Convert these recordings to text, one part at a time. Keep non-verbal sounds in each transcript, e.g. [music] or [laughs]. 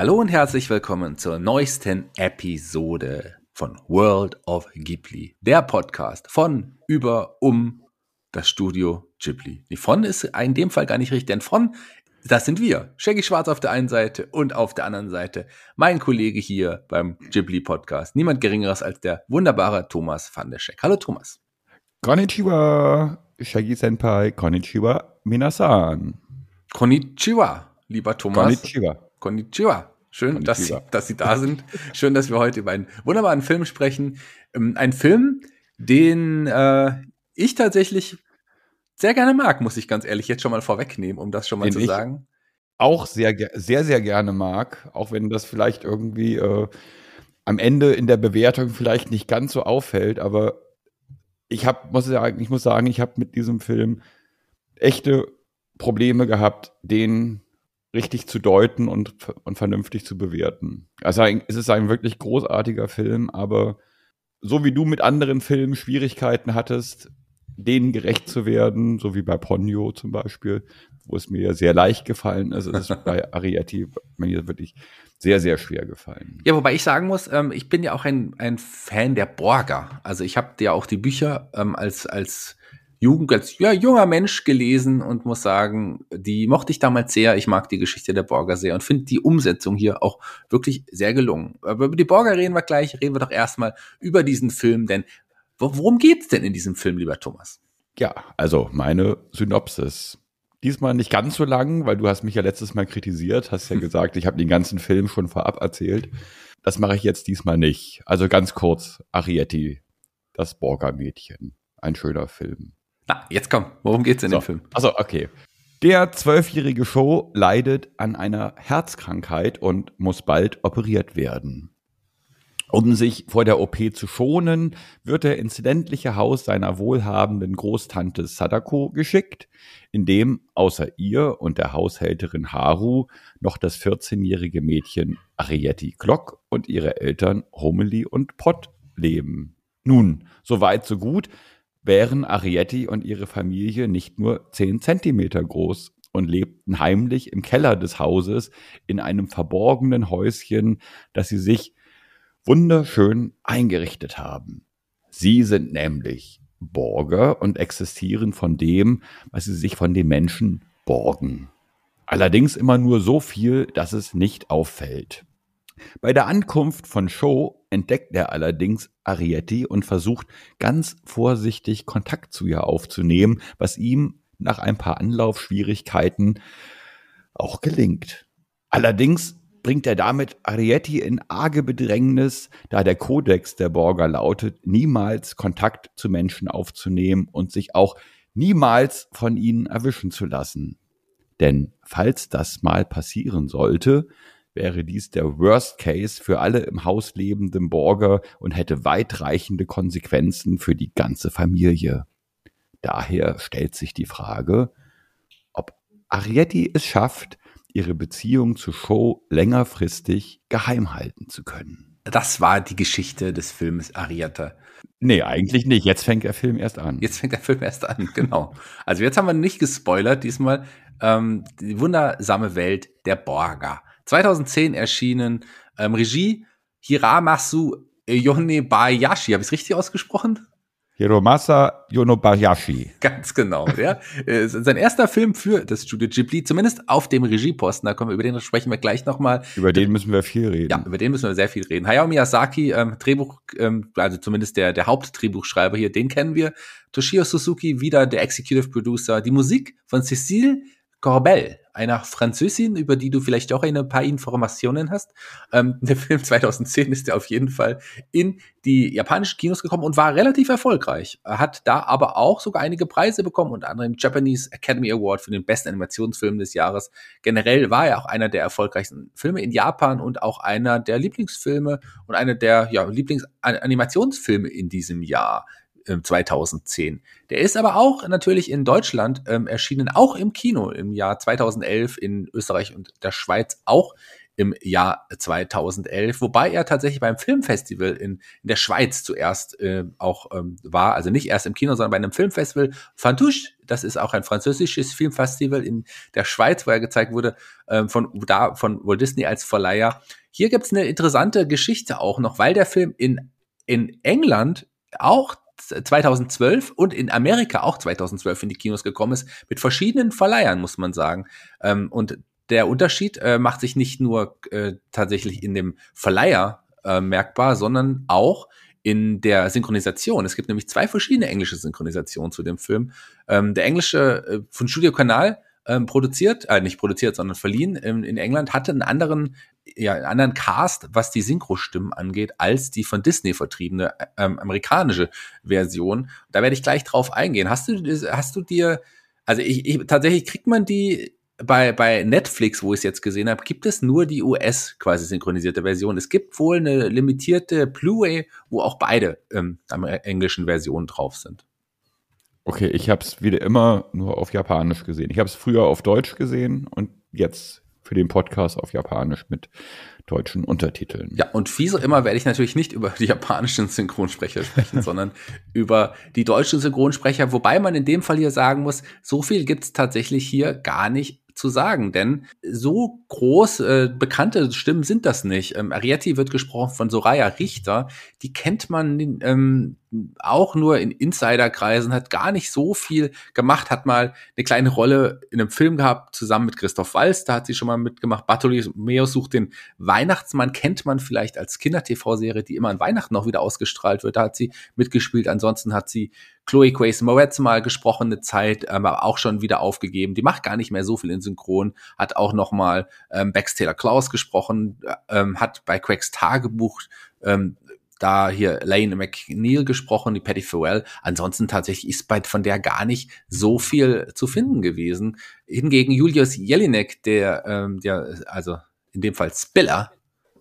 Hallo und herzlich willkommen zur neuesten Episode von World of Ghibli, der Podcast von, über, um das Studio Ghibli. Die von ist in dem Fall gar nicht richtig, denn von, das sind wir. Shaggy Schwarz auf der einen Seite und auf der anderen Seite mein Kollege hier beim Ghibli Podcast. Niemand geringeres als der wunderbare Thomas van der Scheck. Hallo Thomas. Konnichiwa, Shaggy Senpai, Konnichiwa, Minasan. Konnichiwa, lieber Thomas. Konnichiwa. Konnichiwa. Schön, dass Sie, dass Sie da sind. Schön, dass wir heute über einen wunderbaren Film sprechen. Ähm, ein Film, den äh, ich tatsächlich sehr gerne mag, muss ich ganz ehrlich jetzt schon mal vorwegnehmen, um das schon mal Den zu sagen. Auch sehr, sehr, sehr gerne mag, auch wenn das vielleicht irgendwie äh, am Ende in der Bewertung vielleicht nicht ganz so auffällt, aber ich hab, muss sagen, ich muss sagen, ich habe mit diesem Film echte Probleme gehabt, den richtig zu deuten und, und vernünftig zu bewerten. Also es ist ein wirklich großartiger Film, aber so wie du mit anderen Filmen Schwierigkeiten hattest, denen gerecht zu werden, so wie bei Ponyo zum Beispiel, wo es mir sehr leicht gefallen ist, ist es bei [laughs] Arietti mir wirklich sehr, sehr schwer gefallen. Ja, wobei ich sagen muss, ähm, ich bin ja auch ein, ein Fan der Borger. Also ich habe ja auch die Bücher ähm, als, als Jugend, als ja, junger Mensch gelesen und muss sagen, die mochte ich damals sehr. Ich mag die Geschichte der Borger sehr und finde die Umsetzung hier auch wirklich sehr gelungen. Aber über die Borger reden wir gleich. Reden wir doch erstmal über diesen Film, denn wo- worum geht's denn in diesem Film, lieber Thomas? Ja, also meine Synopsis. Diesmal nicht ganz so lang, weil du hast mich ja letztes Mal kritisiert, hast ja [laughs] gesagt, ich habe den ganzen Film schon vorab erzählt. Das mache ich jetzt diesmal nicht. Also ganz kurz, Arietti, das Borger-Mädchen. Ein schöner Film. Na, jetzt komm, worum geht's in So. dem Film? Also, okay. Der zwölfjährige Show leidet an einer Herzkrankheit und muss bald operiert werden. Um sich vor der OP zu schonen, wird er ins ländliche Haus seiner wohlhabenden Großtante Sadako geschickt, in dem außer ihr und der Haushälterin Haru noch das 14-jährige Mädchen Arietti Glock und ihre Eltern Homeli und Pott leben. Nun, so weit, so gut, wären Arietti und ihre Familie nicht nur 10 Zentimeter groß und lebten heimlich im Keller des Hauses in einem verborgenen Häuschen, das sie sich wunderschön eingerichtet haben. Sie sind nämlich Borger und existieren von dem, was sie sich von den Menschen borgen. Allerdings immer nur so viel, dass es nicht auffällt. Bei der Ankunft von Show entdeckt er allerdings Arietti und versucht ganz vorsichtig Kontakt zu ihr aufzunehmen, was ihm nach ein paar Anlaufschwierigkeiten auch gelingt. Allerdings bringt er damit Arietti in arge Bedrängnis, da der Kodex der Borger lautet, niemals Kontakt zu Menschen aufzunehmen und sich auch niemals von ihnen erwischen zu lassen. Denn falls das mal passieren sollte, wäre dies der Worst Case für alle im Haus lebenden Borger und hätte weitreichende Konsequenzen für die ganze Familie. Daher stellt sich die Frage, ob Arietti es schafft, ihre Beziehung zu Show längerfristig geheim halten zu können. Das war die Geschichte des Films Arietta. Nee, eigentlich nicht. Jetzt fängt der Film erst an. Jetzt fängt der Film erst an, [laughs] genau. Also jetzt haben wir nicht gespoilert, diesmal ähm, die wundersame Welt der Borger. 2010 erschienen, ähm, Regie Hiramasu Yonebayashi. Habe ich es richtig ausgesprochen? Hiromasa Yonobayashi. Ganz genau, ja. [laughs] Äh, Sein erster Film für das Studio Ghibli, zumindest auf dem Regieposten. Da kommen wir, über den sprechen wir gleich nochmal. Über den müssen wir viel reden. Ja, über den müssen wir sehr viel reden. Hayao Miyazaki, ähm, Drehbuch, ähm, also zumindest der, der Hauptdrehbuchschreiber hier, den kennen wir. Toshio Suzuki, wieder der Executive Producer. Die Musik von Cecile Corbel, einer Französin, über die du vielleicht auch ein paar Informationen hast. Ähm, [laughs] der Film 2010 ist ja auf jeden Fall in die japanischen Kinos gekommen und war relativ erfolgreich. Er hat da aber auch sogar einige Preise bekommen, unter anderem Japanese Academy Award für den besten Animationsfilm des Jahres. Generell war er auch einer der erfolgreichsten Filme in Japan und auch einer der Lieblingsfilme und einer der ja, Lieblingsanimationsfilme in diesem Jahr. 2010. Ähm, der ist aber auch natürlich in Deutschland ähm, erschienen, auch im Kino im Jahr 2011, in Österreich und der Schweiz auch im Jahr 2011, wobei er tatsächlich beim Filmfestival in, in der Schweiz zuerst äh, auch ähm, war, also nicht erst im Kino, sondern bei einem Filmfestival Fantouche, das ist auch ein französisches Filmfestival in der Schweiz, wo er gezeigt wurde ähm, von da von Walt Disney als Verleiher. Hier gibt's eine interessante Geschichte auch noch, weil der Film in in England auch 2012 und in Amerika auch 2012 in die Kinos gekommen ist, mit verschiedenen Verleihern, muss man sagen. Ähm, und der Unterschied äh, macht sich nicht nur äh, tatsächlich in dem Verleiher äh, merkbar, sondern auch in der Synchronisation. Es gibt nämlich zwei verschiedene englische Synchronisationen zu dem Film. Ähm, der englische äh, von Studio Kanal ähm, produziert, äh, nicht produziert, sondern verliehen in, in England, hatte einen anderen, ja, einen anderen Cast, was die Synchro-Stimmen angeht, als die von Disney vertriebene ähm, amerikanische Version. Da werde ich gleich drauf eingehen. Hast du, hast du dir, also ich, ich tatsächlich kriegt man die bei, bei Netflix, wo ich es jetzt gesehen habe, gibt es nur die US quasi synchronisierte Version. Es gibt wohl eine limitierte Blu-ray, wo auch beide ähm, englischen Versionen drauf sind. Okay, ich habe es wieder immer nur auf Japanisch gesehen. Ich habe es früher auf Deutsch gesehen und jetzt für den Podcast auf Japanisch mit deutschen Untertiteln. Ja, und wie so immer werde ich natürlich nicht über die japanischen Synchronsprecher sprechen, [laughs] sondern über die deutschen Synchronsprecher, wobei man in dem Fall hier sagen muss, so viel gibt es tatsächlich hier gar nicht zu sagen, denn so groß äh, bekannte Stimmen sind das nicht. Ähm, Arietti wird gesprochen von Soraya Richter, die kennt man ähm, auch nur in Insiderkreisen, hat gar nicht so viel gemacht, hat mal eine kleine Rolle in einem Film gehabt, zusammen mit Christoph Walz, da hat sie schon mal mitgemacht. Bartholomeus sucht den Weihnachtsmann, kennt man vielleicht als Kinder-TV-Serie, die immer an Weihnachten noch wieder ausgestrahlt wird, da hat sie mitgespielt. Ansonsten hat sie Chloe Grace Moretz mal gesprochen eine Zeit, aber auch schon wieder aufgegeben. Die macht gar nicht mehr so viel in Synchron, hat auch noch mal ähm, Bex Taylor Klaus gesprochen, äh, ähm, hat bei Craigs Tagebuch ähm, da hier Lane McNeil gesprochen, die Patty Farrell. Ansonsten tatsächlich ist bei, von der gar nicht so viel zu finden gewesen. Hingegen Julius Jelinek, der, ähm, der also in dem Fall Spiller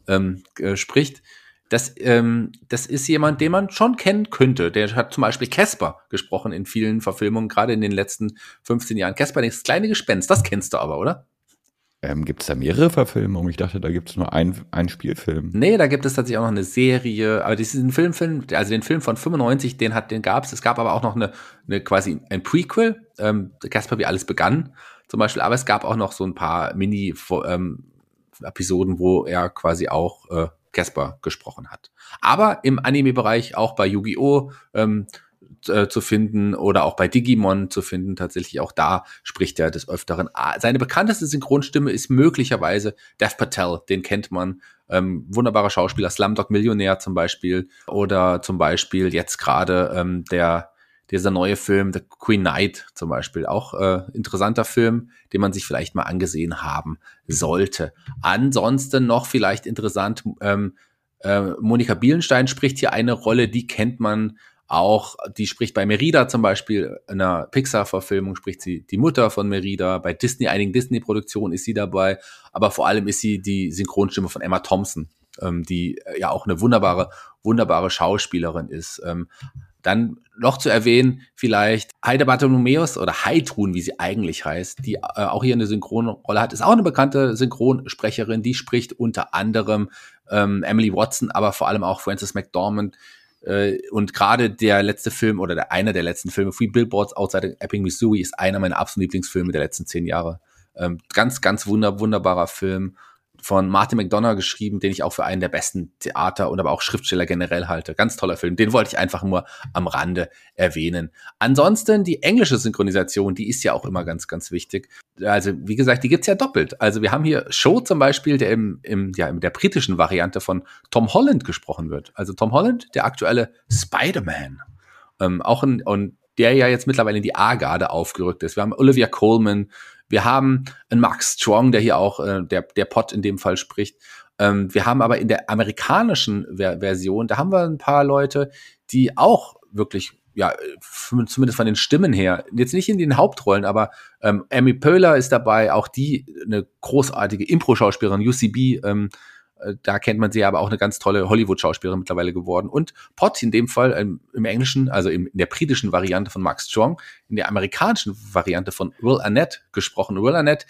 ähm, äh, spricht, das, ähm, das ist jemand, den man schon kennen könnte. Der hat zum Beispiel Casper gesprochen in vielen Verfilmungen, gerade in den letzten 15 Jahren. Casper, das kleine Gespenst, das kennst du aber, oder? Ähm, gibt es da mehrere Verfilmungen? Ich dachte, da gibt es nur einen, einen Spielfilm. Nee, da gibt es tatsächlich auch noch eine Serie. Aber diesen Film, Film, also den Film von 95, den hat, den gab's. Es gab aber auch noch eine, eine quasi ein Prequel, ähm, Casper, wie alles begann, zum Beispiel. Aber es gab auch noch so ein paar Mini-Episoden, ähm, wo er quasi auch äh, Casper gesprochen hat. Aber im Anime-Bereich auch bei Yu-Gi-Oh! Ähm, äh, zu finden oder auch bei Digimon zu finden. Tatsächlich auch da spricht er des Öfteren. Ah, seine bekannteste Synchronstimme ist möglicherweise Dev Patel, den kennt man. Ähm, wunderbarer Schauspieler, Slumdog Millionär zum Beispiel oder zum Beispiel jetzt gerade ähm, der dieser neue Film The Queen Knight zum Beispiel auch äh, interessanter Film, den man sich vielleicht mal angesehen haben sollte. Ansonsten noch vielleicht interessant ähm, äh, Monika Bielenstein spricht hier eine Rolle, die kennt man auch, die spricht bei Merida zum Beispiel, in einer Pixar-Verfilmung spricht sie die Mutter von Merida. Bei Disney, einigen Disney-Produktionen ist sie dabei. Aber vor allem ist sie die Synchronstimme von Emma Thompson, ähm, die äh, ja auch eine wunderbare, wunderbare Schauspielerin ist. Ähm, dann noch zu erwähnen, vielleicht Heide Bartholomäus oder Heidrun, wie sie eigentlich heißt, die äh, auch hier eine Synchronrolle hat, ist auch eine bekannte Synchronsprecherin, die spricht unter anderem ähm, Emily Watson, aber vor allem auch Frances McDormand, und gerade der letzte Film oder der, einer der letzten Filme, Free Billboards Outside Epping, Missouri, ist einer meiner absoluten Lieblingsfilme der letzten zehn Jahre. Ähm, ganz, ganz wunder, wunderbarer Film von Martin McDonough geschrieben, den ich auch für einen der besten Theater und aber auch Schriftsteller generell halte. Ganz toller Film. Den wollte ich einfach nur am Rande erwähnen. Ansonsten die englische Synchronisation, die ist ja auch immer ganz, ganz wichtig. Also wie gesagt, die gibt's ja doppelt. Also wir haben hier Show zum Beispiel, der im, im ja in der britischen Variante von Tom Holland gesprochen wird. Also Tom Holland, der aktuelle Spider-Man. Ähm, auch ein, und der ja jetzt mittlerweile in die A-Garde aufgerückt ist. Wir haben Olivia Coleman, Wir haben einen Max Strong, der hier auch, äh, der, der Pot in dem Fall spricht. Ähm, wir haben aber in der amerikanischen Ver Version, da haben wir ein paar Leute, die auch wirklich ja, zumindest von den Stimmen her, jetzt nicht in den Hauptrollen, aber ähm, Amy Poehler ist dabei, auch die eine großartige Impro-Schauspielerin, UCB, ähm, äh, da kennt man sie aber auch eine ganz tolle Hollywood-Schauspielerin mittlerweile geworden. Und Pot in dem Fall ähm, im Englischen, also im, in der britischen Variante von Max Strong, in der amerikanischen Variante von Will Arnett gesprochen. Will Arnett,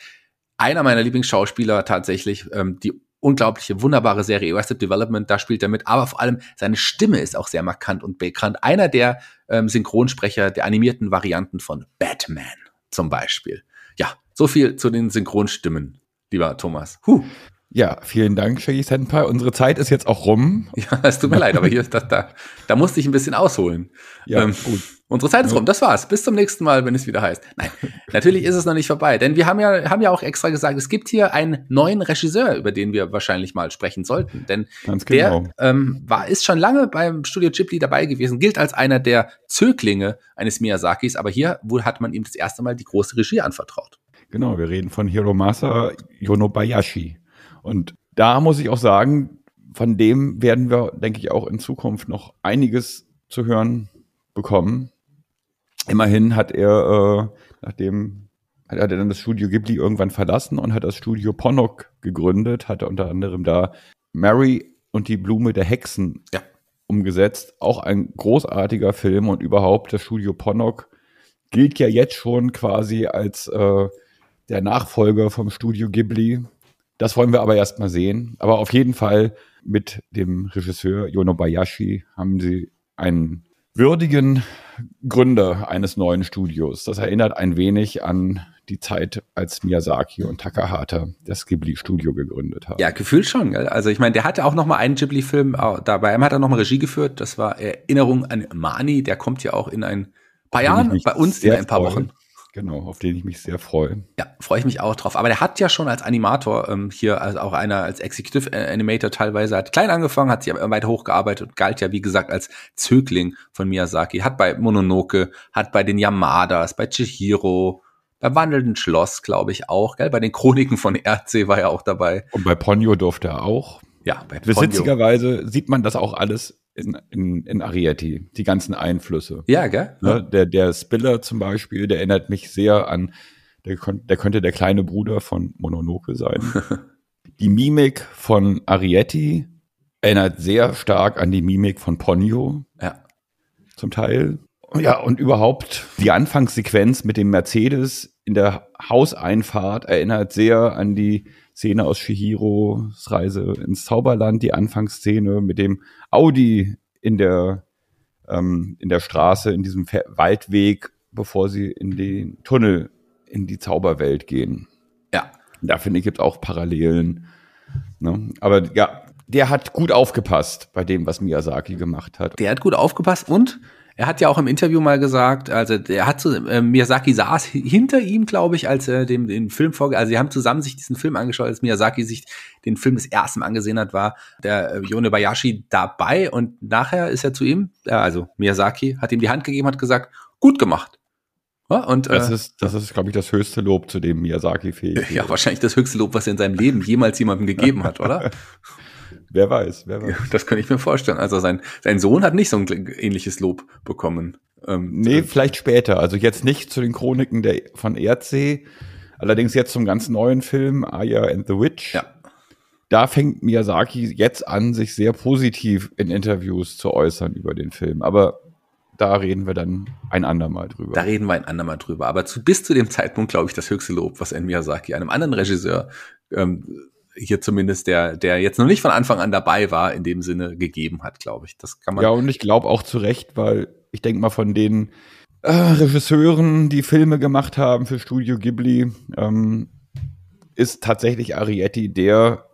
einer meiner Lieblingsschauspieler tatsächlich, ähm, die unglaubliche, wunderbare Serie Arrested Development, da spielt er mit, aber vor allem seine Stimme ist auch sehr markant und bekannt. Einer der ähm, Synchronsprecher der animierten Varianten von Batman zum Beispiel. Ja, so viel zu den Synchronstimmen, lieber Thomas. Huh. Ja, vielen Dank, Shaggy Senpai. Unsere Zeit ist jetzt auch rum. Ja, es tut mir leid, aber hier, da, da, da musste ich ein bisschen ausholen. Ja, ähm, gut. Unsere Zeit ist rum. Das war's. Bis zum nächsten Mal, wenn es wieder heißt. Nein, natürlich ist es noch nicht vorbei, denn wir haben ja, haben ja auch extra gesagt, es gibt hier einen neuen Regisseur, über den wir wahrscheinlich mal sprechen sollten. Denn genau. der ähm, war, ist schon lange beim Studio Ghibli dabei gewesen, gilt als einer der Zöglinge eines Miyazakis, aber hier wohl hat man ihm das erste Mal die große Regie anvertraut. Genau, wir reden von Hiromasa Yonobayashi. Und da muss ich auch sagen, von dem werden wir, denke ich, auch in Zukunft noch einiges zu hören bekommen. Immerhin hat er, äh, nachdem hat er dann das Studio Ghibli irgendwann verlassen und hat das Studio Ponok gegründet, hatte unter anderem da Mary und die Blume der Hexen ja. umgesetzt. Auch ein großartiger Film und überhaupt das Studio Ponok gilt ja jetzt schon quasi als äh, der Nachfolger vom Studio Ghibli. Das wollen wir aber erst mal sehen. Aber auf jeden Fall mit dem Regisseur Yonobayashi haben sie einen würdigen Gründer eines neuen Studios. Das erinnert ein wenig an die Zeit, als Miyazaki und Takahata das Ghibli-Studio gegründet haben. Ja, gefühlt schon. Gell? Also ich meine, der hatte auch noch mal einen Ghibli-Film, dabei hat er noch mal Regie geführt. Das war Erinnerung an Mani. Der kommt ja auch in ein paar Jahren bei uns in ein paar Wochen. Genau, auf den ich mich sehr freue. Ja, freue ich mich auch drauf. Aber der hat ja schon als Animator ähm, hier, also auch einer als Executive Animator teilweise, hat klein angefangen, hat sich aber weiter hochgearbeitet und galt ja, wie gesagt, als Zögling von Miyazaki. Hat bei Mononoke, hat bei den Yamadas, bei Chihiro, beim wandelnden Schloss, glaube ich, auch, gell? Bei den Chroniken von RC war er auch dabei. Und bei Ponyo durfte er auch. Ja, bei Ponyo. Witzigerweise sieht man das auch alles in, in, in Arieti, die ganzen Einflüsse. Ja, gell? Ne? Der, der Spiller zum Beispiel, der erinnert mich sehr an, der, der könnte der kleine Bruder von Mononoke sein. [laughs] die Mimik von Arietti erinnert sehr stark an die Mimik von Ponyo. Ja. Zum Teil. Ja, und überhaupt die Anfangssequenz mit dem Mercedes in der Hauseinfahrt erinnert sehr an die Szene aus Shihiros Reise ins Zauberland, die Anfangsszene mit dem Audi in der, ähm, in der Straße, in diesem Waldweg, bevor sie in den Tunnel in die Zauberwelt gehen. Ja. Da finde ich, gibt auch Parallelen. Ne? Aber ja, der hat gut aufgepasst bei dem, was Miyazaki gemacht hat. Der hat gut aufgepasst und er hat ja auch im Interview mal gesagt, also er hat so, äh, Miyazaki saß hinter ihm, glaube ich, als er dem den Film vorge, also sie haben zusammen sich diesen Film angeschaut, als Miyazaki sich den Film das erste Mal angesehen hat, war der äh, Yone Bayashi dabei und nachher ist er zu ihm, äh, also Miyazaki hat ihm die Hand gegeben, hat gesagt, gut gemacht. Ja, und, das äh, ist, das ist, glaube ich, das höchste Lob, zu dem Miyazaki fähig ist. [laughs] Ja, wahrscheinlich das höchste Lob, was er in seinem Leben jemals jemandem gegeben hat, oder? [laughs] Wer weiß, wer weiß. Das könnte ich mir vorstellen. Also sein, sein Sohn hat nicht so ein ähnliches Lob bekommen. Ähm, nee, vielleicht später. Also jetzt nicht zu den Chroniken der, von Erdsee. Allerdings jetzt zum ganz neuen Film, Aya and the Witch. Ja. Da fängt Miyazaki jetzt an, sich sehr positiv in Interviews zu äußern über den Film. Aber da reden wir dann ein andermal drüber. Da reden wir ein andermal drüber. Aber zu, bis zu dem Zeitpunkt, glaube ich, das höchste Lob, was ein Miyazaki einem anderen Regisseur ähm, hier zumindest der, der jetzt noch nicht von Anfang an dabei war, in dem Sinne gegeben hat, glaube ich. Das kann man. Ja, und ich glaube auch zu Recht, weil ich denke mal von den äh, Regisseuren, die Filme gemacht haben für Studio Ghibli, ähm, ist tatsächlich Arietti der,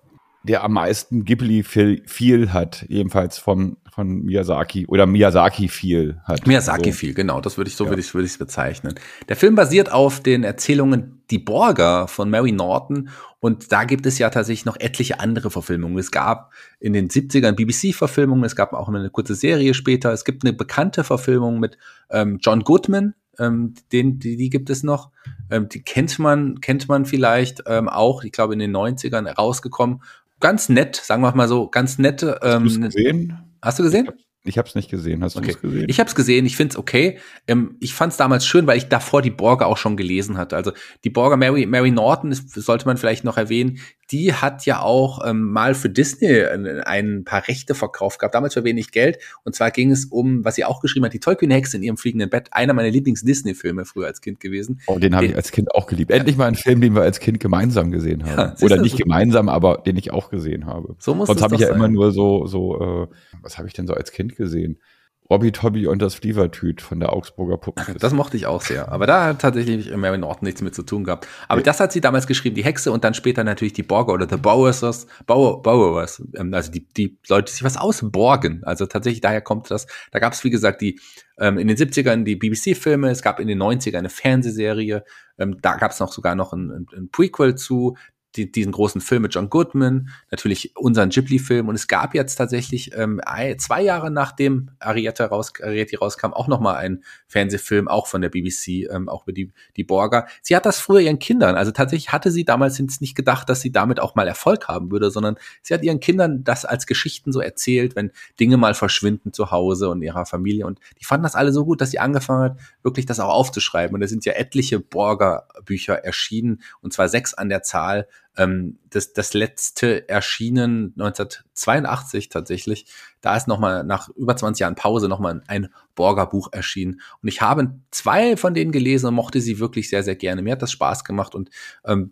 der am meisten Ghibli viel hat, jedenfalls von, von Miyazaki oder Miyazaki viel hat. Miyazaki so. viel, genau, das würde ich so ja. würde ich würde ich bezeichnen. Der Film basiert auf den Erzählungen Die Borger von Mary Norton und da gibt es ja tatsächlich noch etliche andere Verfilmungen. Es gab in den 70ern BBC-Verfilmungen, es gab auch eine kurze Serie später. Es gibt eine bekannte Verfilmung mit ähm, John Goodman ähm, den, die, die gibt es noch. Ähm, die kennt man, kennt man vielleicht ähm, auch, ich glaube in den 90ern rausgekommen. Ganz nett, sagen wir mal so, ganz nette. Ähm, Hast gesehen? Hast du gesehen? Ich habe es nicht gesehen. Hast Okay. du es gesehen? Ich habe es gesehen, ich finde es okay. Ähm, ich fand es damals schön, weil ich davor die Borger auch schon gelesen hatte. Also die Borger Mary, Mary Norton, ist, sollte man vielleicht noch erwähnen, die hat ja auch ähm, mal für Disney ein, ein paar Rechte verkauft gehabt, damals für wenig Geld. Und zwar ging es um, was sie auch geschrieben hat, die Tollkühne-Hexe in ihrem fliegenden Bett. Einer meiner Lieblings-Disney-Filme früher als Kind gewesen. Oh, den habe ich als Kind auch geliebt. Endlich mal einen Film, den wir als Kind gemeinsam gesehen haben. Ja, Oder nicht so- gemeinsam, aber den ich auch gesehen habe. So muss Sonst habe ich ja sein. immer nur so, so, äh, was habe ich denn so als Kind gesehen? Robbie Tobby und das Flievertüt von der Augsburger Puppen. Das mochte ich auch sehr. Aber da hat tatsächlich Mary Norton nichts mit zu tun gehabt. Aber das hat sie damals geschrieben, die Hexe und dann später natürlich die Borger oder The Bowers, Bauer, Bowers, ähm, also die, die Leute, die sich was ausborgen. Also tatsächlich daher kommt das. Da gab es, wie gesagt, die ähm, in den 70ern die BBC-Filme, es gab in den 90ern eine Fernsehserie, ähm, da gab es noch sogar noch ein, ein, ein Prequel zu, die, diesen großen Film mit John Goodman, natürlich unseren Ghibli-Film. Und es gab jetzt tatsächlich ähm, zwei Jahre nachdem Arietta raus, Arietti rauskam auch noch mal einen Fernsehfilm, auch von der BBC, ähm, auch über die, die Borger. Sie hat das früher ihren Kindern, also tatsächlich hatte sie damals nicht gedacht, dass sie damit auch mal Erfolg haben würde, sondern sie hat ihren Kindern das als Geschichten so erzählt, wenn Dinge mal verschwinden zu Hause und ihrer Familie. Und die fanden das alle so gut, dass sie angefangen hat, wirklich das auch aufzuschreiben. Und es sind ja etliche Borger-Bücher erschienen und zwar sechs an der Zahl, ähm, das, das letzte erschienen 1982 tatsächlich. Da ist nochmal nach über 20 Jahren Pause nochmal ein Borger Buch erschienen. Und ich habe zwei von denen gelesen und mochte sie wirklich sehr, sehr gerne. Mir hat das Spaß gemacht und ähm,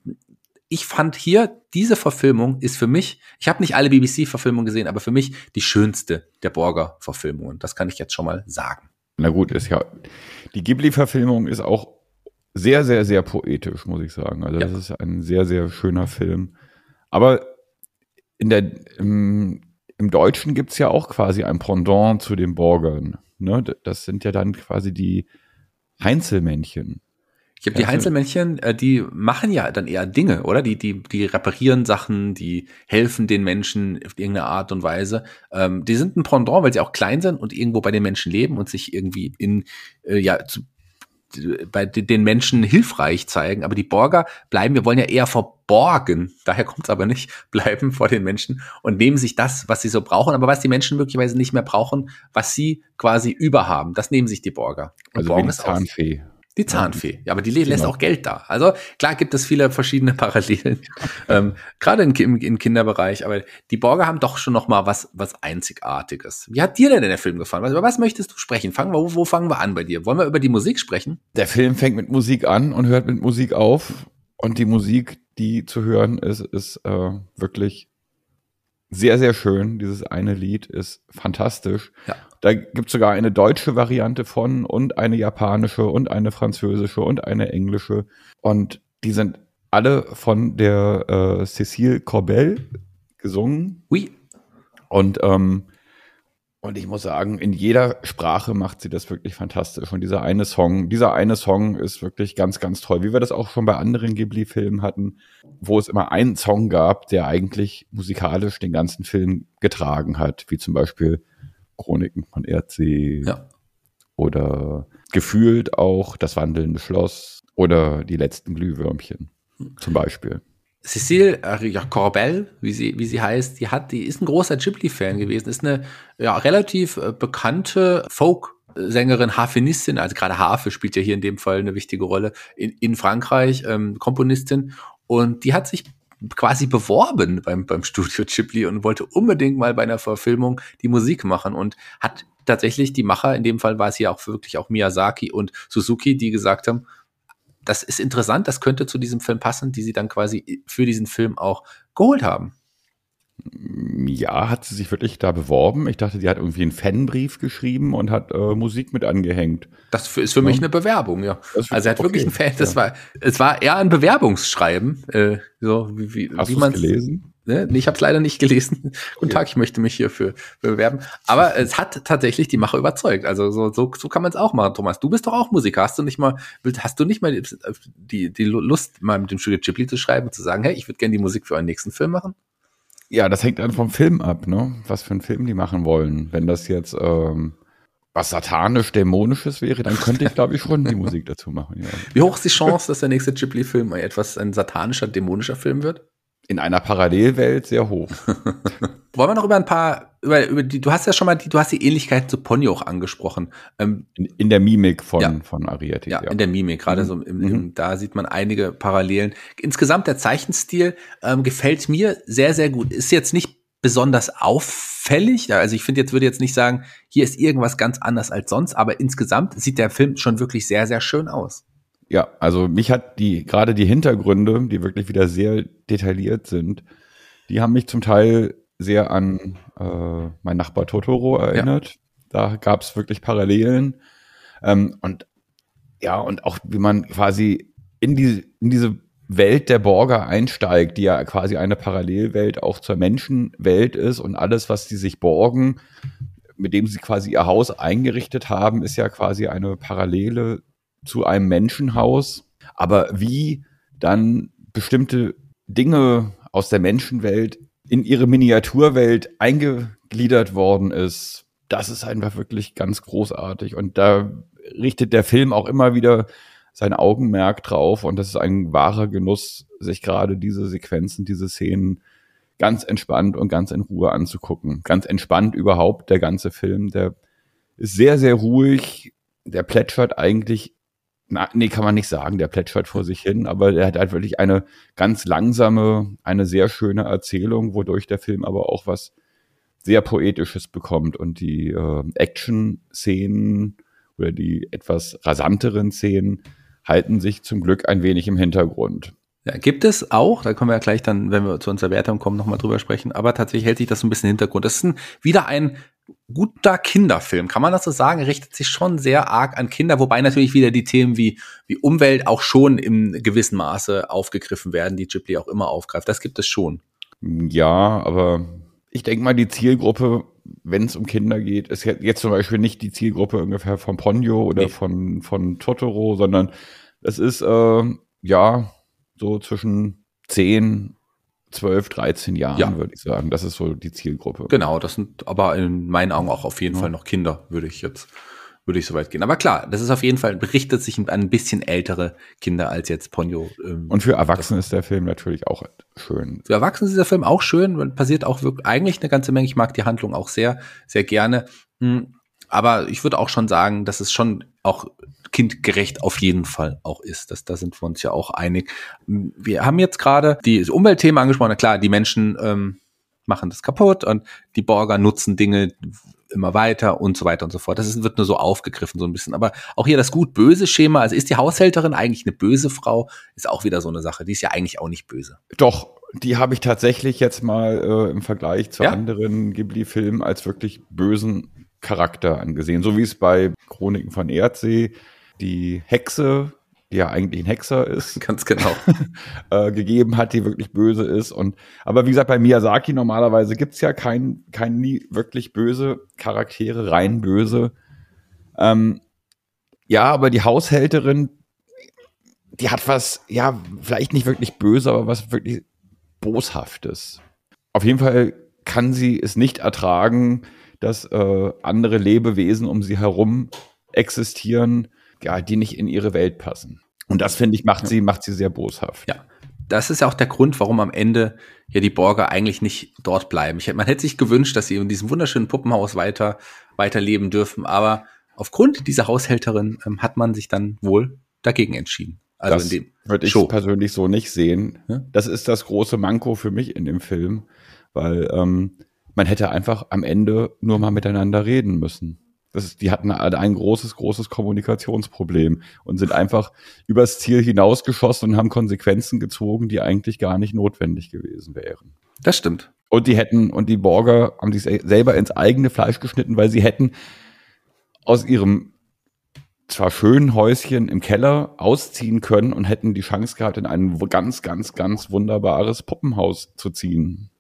ich fand hier, diese Verfilmung ist für mich, ich habe nicht alle BBC-Verfilmungen gesehen, aber für mich die schönste der Borger-Verfilmungen. Das kann ich jetzt schon mal sagen. Na gut, ist ja, die Ghibli-Verfilmung ist auch sehr, sehr, sehr poetisch, muss ich sagen. Also Ja. das ist ein sehr, sehr schöner Film. Aber in der, im, im Deutschen gibt's ja auch quasi ein Pendant zu den Borgern. Ne? Das sind ja dann quasi die Heinzelmännchen. Ich habe die Ja, so- Einzelmännchen, äh, die machen ja dann eher Dinge, oder? Die, die, die reparieren Sachen, die helfen den Menschen auf irgendeine Art und Weise. Ähm, die sind ein Pendant, weil sie auch klein sind und irgendwo bei den Menschen leben und sich irgendwie in, äh, ja, zu, bei de- den Menschen hilfreich zeigen. Aber die Borger bleiben, wir wollen ja eher verborgen, daher kommt es aber nicht, [laughs] bleiben vor den Menschen und nehmen sich das, was sie so brauchen, aber was die Menschen möglicherweise nicht mehr brauchen, was sie quasi überhaben, das nehmen sich die Borger. Und Also wie borgen die es aus. Die Zahnfee. Ja, aber die lä- lässt Genau. auch Geld da. Also klar gibt es viele verschiedene [laughs] Parallelen, ähm, gerade im, im, im Kinderbereich. Aber die Borger haben doch schon noch mal was, was Einzigartiges. Wie hat dir denn der Film gefallen? Was, über was möchtest du sprechen? Fangen wir, wo, wo fangen wir an bei dir? Wollen wir über die Musik sprechen? Der Film fängt mit Musik an und hört mit Musik auf. Und die Musik, die zu hören ist, ist äh, wirklich sehr, sehr schön. Dieses eine Lied ist fantastisch. Ja. Da gibt es sogar eine deutsche Variante von und eine japanische und eine französische und eine englische. Und die sind alle von der äh, Cécile Corbel gesungen. Ui. Und, ähm, und ich muss sagen, in jeder Sprache macht sie das wirklich fantastisch. Und dieser eine Song, dieser eine Song ist wirklich ganz, ganz toll. Wie wir das auch schon bei anderen Ghibli-Filmen hatten, wo es immer einen Song gab, der eigentlich musikalisch den ganzen Film getragen hat, wie zum Beispiel Chroniken von Erdsee Ja. oder gefühlt auch das wandelnde Schloss oder die letzten Glühwürmchen zum Beispiel. Cécile äh, ja, Corbel, wie sie, wie sie heißt, die hat, die ist ein großer Ghibli-Fan gewesen, ist eine ja, relativ äh, bekannte Folk-Sängerin, Harfenistin, also gerade Harfe spielt ja hier in dem Fall eine wichtige Rolle in, in Frankreich, ähm, Komponistin. Und die hat sich quasi beworben beim, beim Studio Ghibli und wollte unbedingt mal bei einer Verfilmung die Musik machen und hat tatsächlich die Macher, in dem Fall war es ja auch wirklich auch Miyazaki und Suzuki, die gesagt haben, das ist interessant, das könnte zu diesem Film passen, die sie dann quasi für diesen Film auch geholt haben. Ja, hat sie sich wirklich da beworben? Ich dachte, die hat irgendwie einen Fanbrief geschrieben und hat äh, Musik mit angehängt. Das ist für mich eine Bewerbung, ja. Also er hat wirklich okay, einen Fan, das war, es war eher ein Bewerbungsschreiben, äh, so wie, wie, Hast wie man gelesen? Ne? Ich habe es leider nicht gelesen. [laughs] Guten. Tag, ich möchte mich hier für, für bewerben. Aber es hat tatsächlich die Macher überzeugt. Also so, so, so kann man es auch machen, Thomas. Du bist doch auch Musiker. Hast du nicht mal, hast du nicht mal die, die Lust, mal mit dem Studio Ghibli zu schreiben und zu sagen, hey, ich würde gerne die Musik für einen nächsten Film machen? Ja, das hängt dann vom Film ab, ne? Was für einen Film die machen wollen. Wenn das jetzt ähm, was satanisch-dämonisches wäre, dann könnte ich, glaube ich, schon die [laughs] Musik dazu machen. Ja. Wie hoch ist die Chance, dass der nächste Ghibli-Film etwas ein satanischer, dämonischer Film wird? In einer Parallelwelt sehr hoch. [laughs] Wollen wir noch über ein paar, über, über die, du hast ja schon mal die, du hast die Ähnlichkeit zu Ponyo auch angesprochen. Ähm, in, in, der Mimik von, ja. von Ariete. Ja, ja, in der Mimik, gerade mhm. so im, im, mhm. da sieht man einige Parallelen. Insgesamt der Zeichenstil ähm, gefällt mir sehr, sehr gut. Ist jetzt nicht besonders auffällig. Also ich finde jetzt, würde jetzt nicht sagen, hier ist irgendwas ganz anders als sonst, aber insgesamt sieht der Film schon wirklich sehr, sehr schön aus. Ja, also mich hat die, gerade die Hintergründe, die wirklich wieder sehr detailliert sind, die haben mich zum Teil sehr an äh, mein Nachbar Totoro erinnert. Ja. Da gab es wirklich Parallelen. Ähm, und ja, und auch wie man quasi in, die, in diese Welt der Borger einsteigt, die ja quasi eine Parallelwelt auch zur Menschenwelt ist und alles, was sie sich borgen, mit dem sie quasi ihr Haus eingerichtet haben, ist ja quasi eine Parallele zu einem Menschenhaus. Aber wie dann bestimmte Dinge aus der Menschenwelt in ihre Miniaturwelt eingegliedert worden ist, das ist einfach wirklich ganz großartig. Und da richtet der Film auch immer wieder sein Augenmerk drauf. Und das ist ein wahrer Genuss, sich gerade diese Sequenzen, diese Szenen ganz entspannt und ganz in Ruhe anzugucken. Ganz entspannt überhaupt der ganze Film. Der ist sehr, sehr ruhig. Der plätschert eigentlich na, nee, kann man nicht sagen, der plätschert vor sich hin, aber er hat halt wirklich eine ganz langsame, eine sehr schöne Erzählung, wodurch der Film aber auch was sehr Poetisches bekommt und die äh, Action-Szenen oder die etwas rasanteren Szenen halten sich zum Glück ein wenig im Hintergrund. Ja, gibt es auch, da können wir ja gleich dann, wenn wir zu unserer Wertung kommen, nochmal drüber sprechen, aber tatsächlich hält sich das ein bisschen im Hintergrund. Das ist ein, wieder ein guter Kinderfilm. Kann man das so sagen? Richtet sich schon sehr arg an Kinder, wobei natürlich wieder die Themen wie, wie Umwelt auch schon im gewissen Maße aufgegriffen werden, die Ghibli auch immer aufgreift. Das gibt es schon. Ja, aber ich denke mal, die Zielgruppe, wenn es um Kinder geht, ist jetzt zum Beispiel nicht die Zielgruppe ungefähr von Ponyo oder nee. von, von Totoro, sondern es ist, äh, ja, so zwischen 10 12, 13 Jahren, ja. würde ich sagen. Das ist so die Zielgruppe. Genau, das sind aber in meinen Augen auch auf jeden ja. Fall noch Kinder, würde ich jetzt, würde ich so weit gehen. Aber klar, das ist auf jeden Fall, berichtet sich an ein bisschen ältere Kinder als jetzt Ponyo. Ähm, Und für Erwachsene ist der Film natürlich auch schön. Für Erwachsene ist der Film auch schön, passiert auch wirklich eigentlich eine ganze Menge. Ich mag die Handlung auch sehr, sehr gerne. Hm, aber ich würde auch schon sagen, dass es schon auch kindgerecht auf jeden Fall auch ist. Das, da sind wir uns ja auch einig. Wir haben jetzt gerade die Umweltthemen angesprochen. klar, die Menschen ähm, machen das kaputt und die Borger nutzen Dinge immer weiter und so weiter und so fort. Das ist, wird nur so aufgegriffen so ein bisschen. Aber auch hier das gut-böse Schema. Also ist die Haushälterin eigentlich eine böse Frau? Ist auch wieder so eine Sache. Die ist ja eigentlich auch nicht böse. Doch, die habe ich tatsächlich jetzt mal äh, im Vergleich zu ja? anderen Ghibli-Filmen als wirklich bösen Charakter angesehen. So wie es bei Chroniken von Erdsee die Hexe, die ja eigentlich ein Hexer ist, [laughs] ganz genau, [laughs] äh, gegeben hat, die wirklich böse ist. Und aber wie gesagt, bei Miyazaki normalerweise gibt's ja kein, kein nie wirklich böse Charaktere, rein böse. Ähm, ja, aber die Haushälterin, die hat was, ja, vielleicht nicht wirklich böse, aber was wirklich Boshaftes. Auf jeden Fall kann sie es nicht ertragen, dass äh, andere Lebewesen um sie herum existieren, ja, die nicht in ihre Welt passen. Und das, finde ich, macht sie, macht sie sehr boshaft. Ja. Das ist ja auch der Grund, warum am Ende ja die Borger eigentlich nicht dort bleiben. Ich, man hätte sich gewünscht, dass sie in diesem wunderschönen Puppenhaus weiter, weiterleben dürfen. Aber aufgrund dieser Haushälterin ähm, hat man sich dann wohl dagegen entschieden. Also das würde ich Show. persönlich so nicht sehen. Das ist das große Manko für mich in dem Film, weil ähm, man hätte einfach am Ende nur mal miteinander reden müssen. Das ist, die hatten ein großes, großes Kommunikationsproblem und sind einfach übers Ziel hinausgeschossen und haben Konsequenzen gezogen, die eigentlich gar nicht notwendig gewesen wären. Das stimmt. Und die hätten, und die Borger haben sich selber ins eigene Fleisch geschnitten, weil sie hätten aus ihrem zwar schönen Häuschen im Keller ausziehen können und hätten die Chance gehabt, in ein ganz, ganz, ganz wunderbares Puppenhaus zu ziehen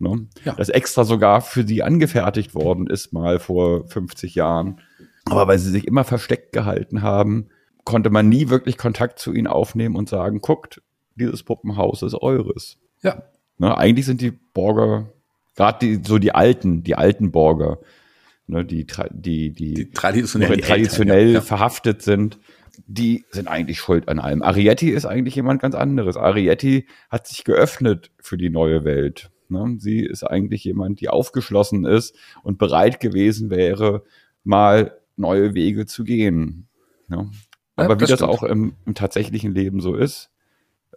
ne? ja. das extra sogar für sie angefertigt worden ist, mal vor 50 Jahren. Aber weil sie sich immer versteckt gehalten haben, konnte man nie wirklich Kontakt zu ihnen aufnehmen und sagen, guckt, dieses Puppenhaus ist eures. Ja. Ne, eigentlich sind die Borger, gerade die, so die alten, die alten Borger, ne, die, die, die, die traditionell, die traditionell Eltern, ja. verhaftet sind, die sind eigentlich schuld an allem. Arietti ist eigentlich jemand ganz anderes. Arietti hat sich geöffnet für die neue Welt. Ne? Sie ist eigentlich jemand, die aufgeschlossen ist und bereit gewesen wäre, mal neue Wege zu gehen. Ne? Aber ja, wie das, das auch im, im, tatsächlichen Leben so ist,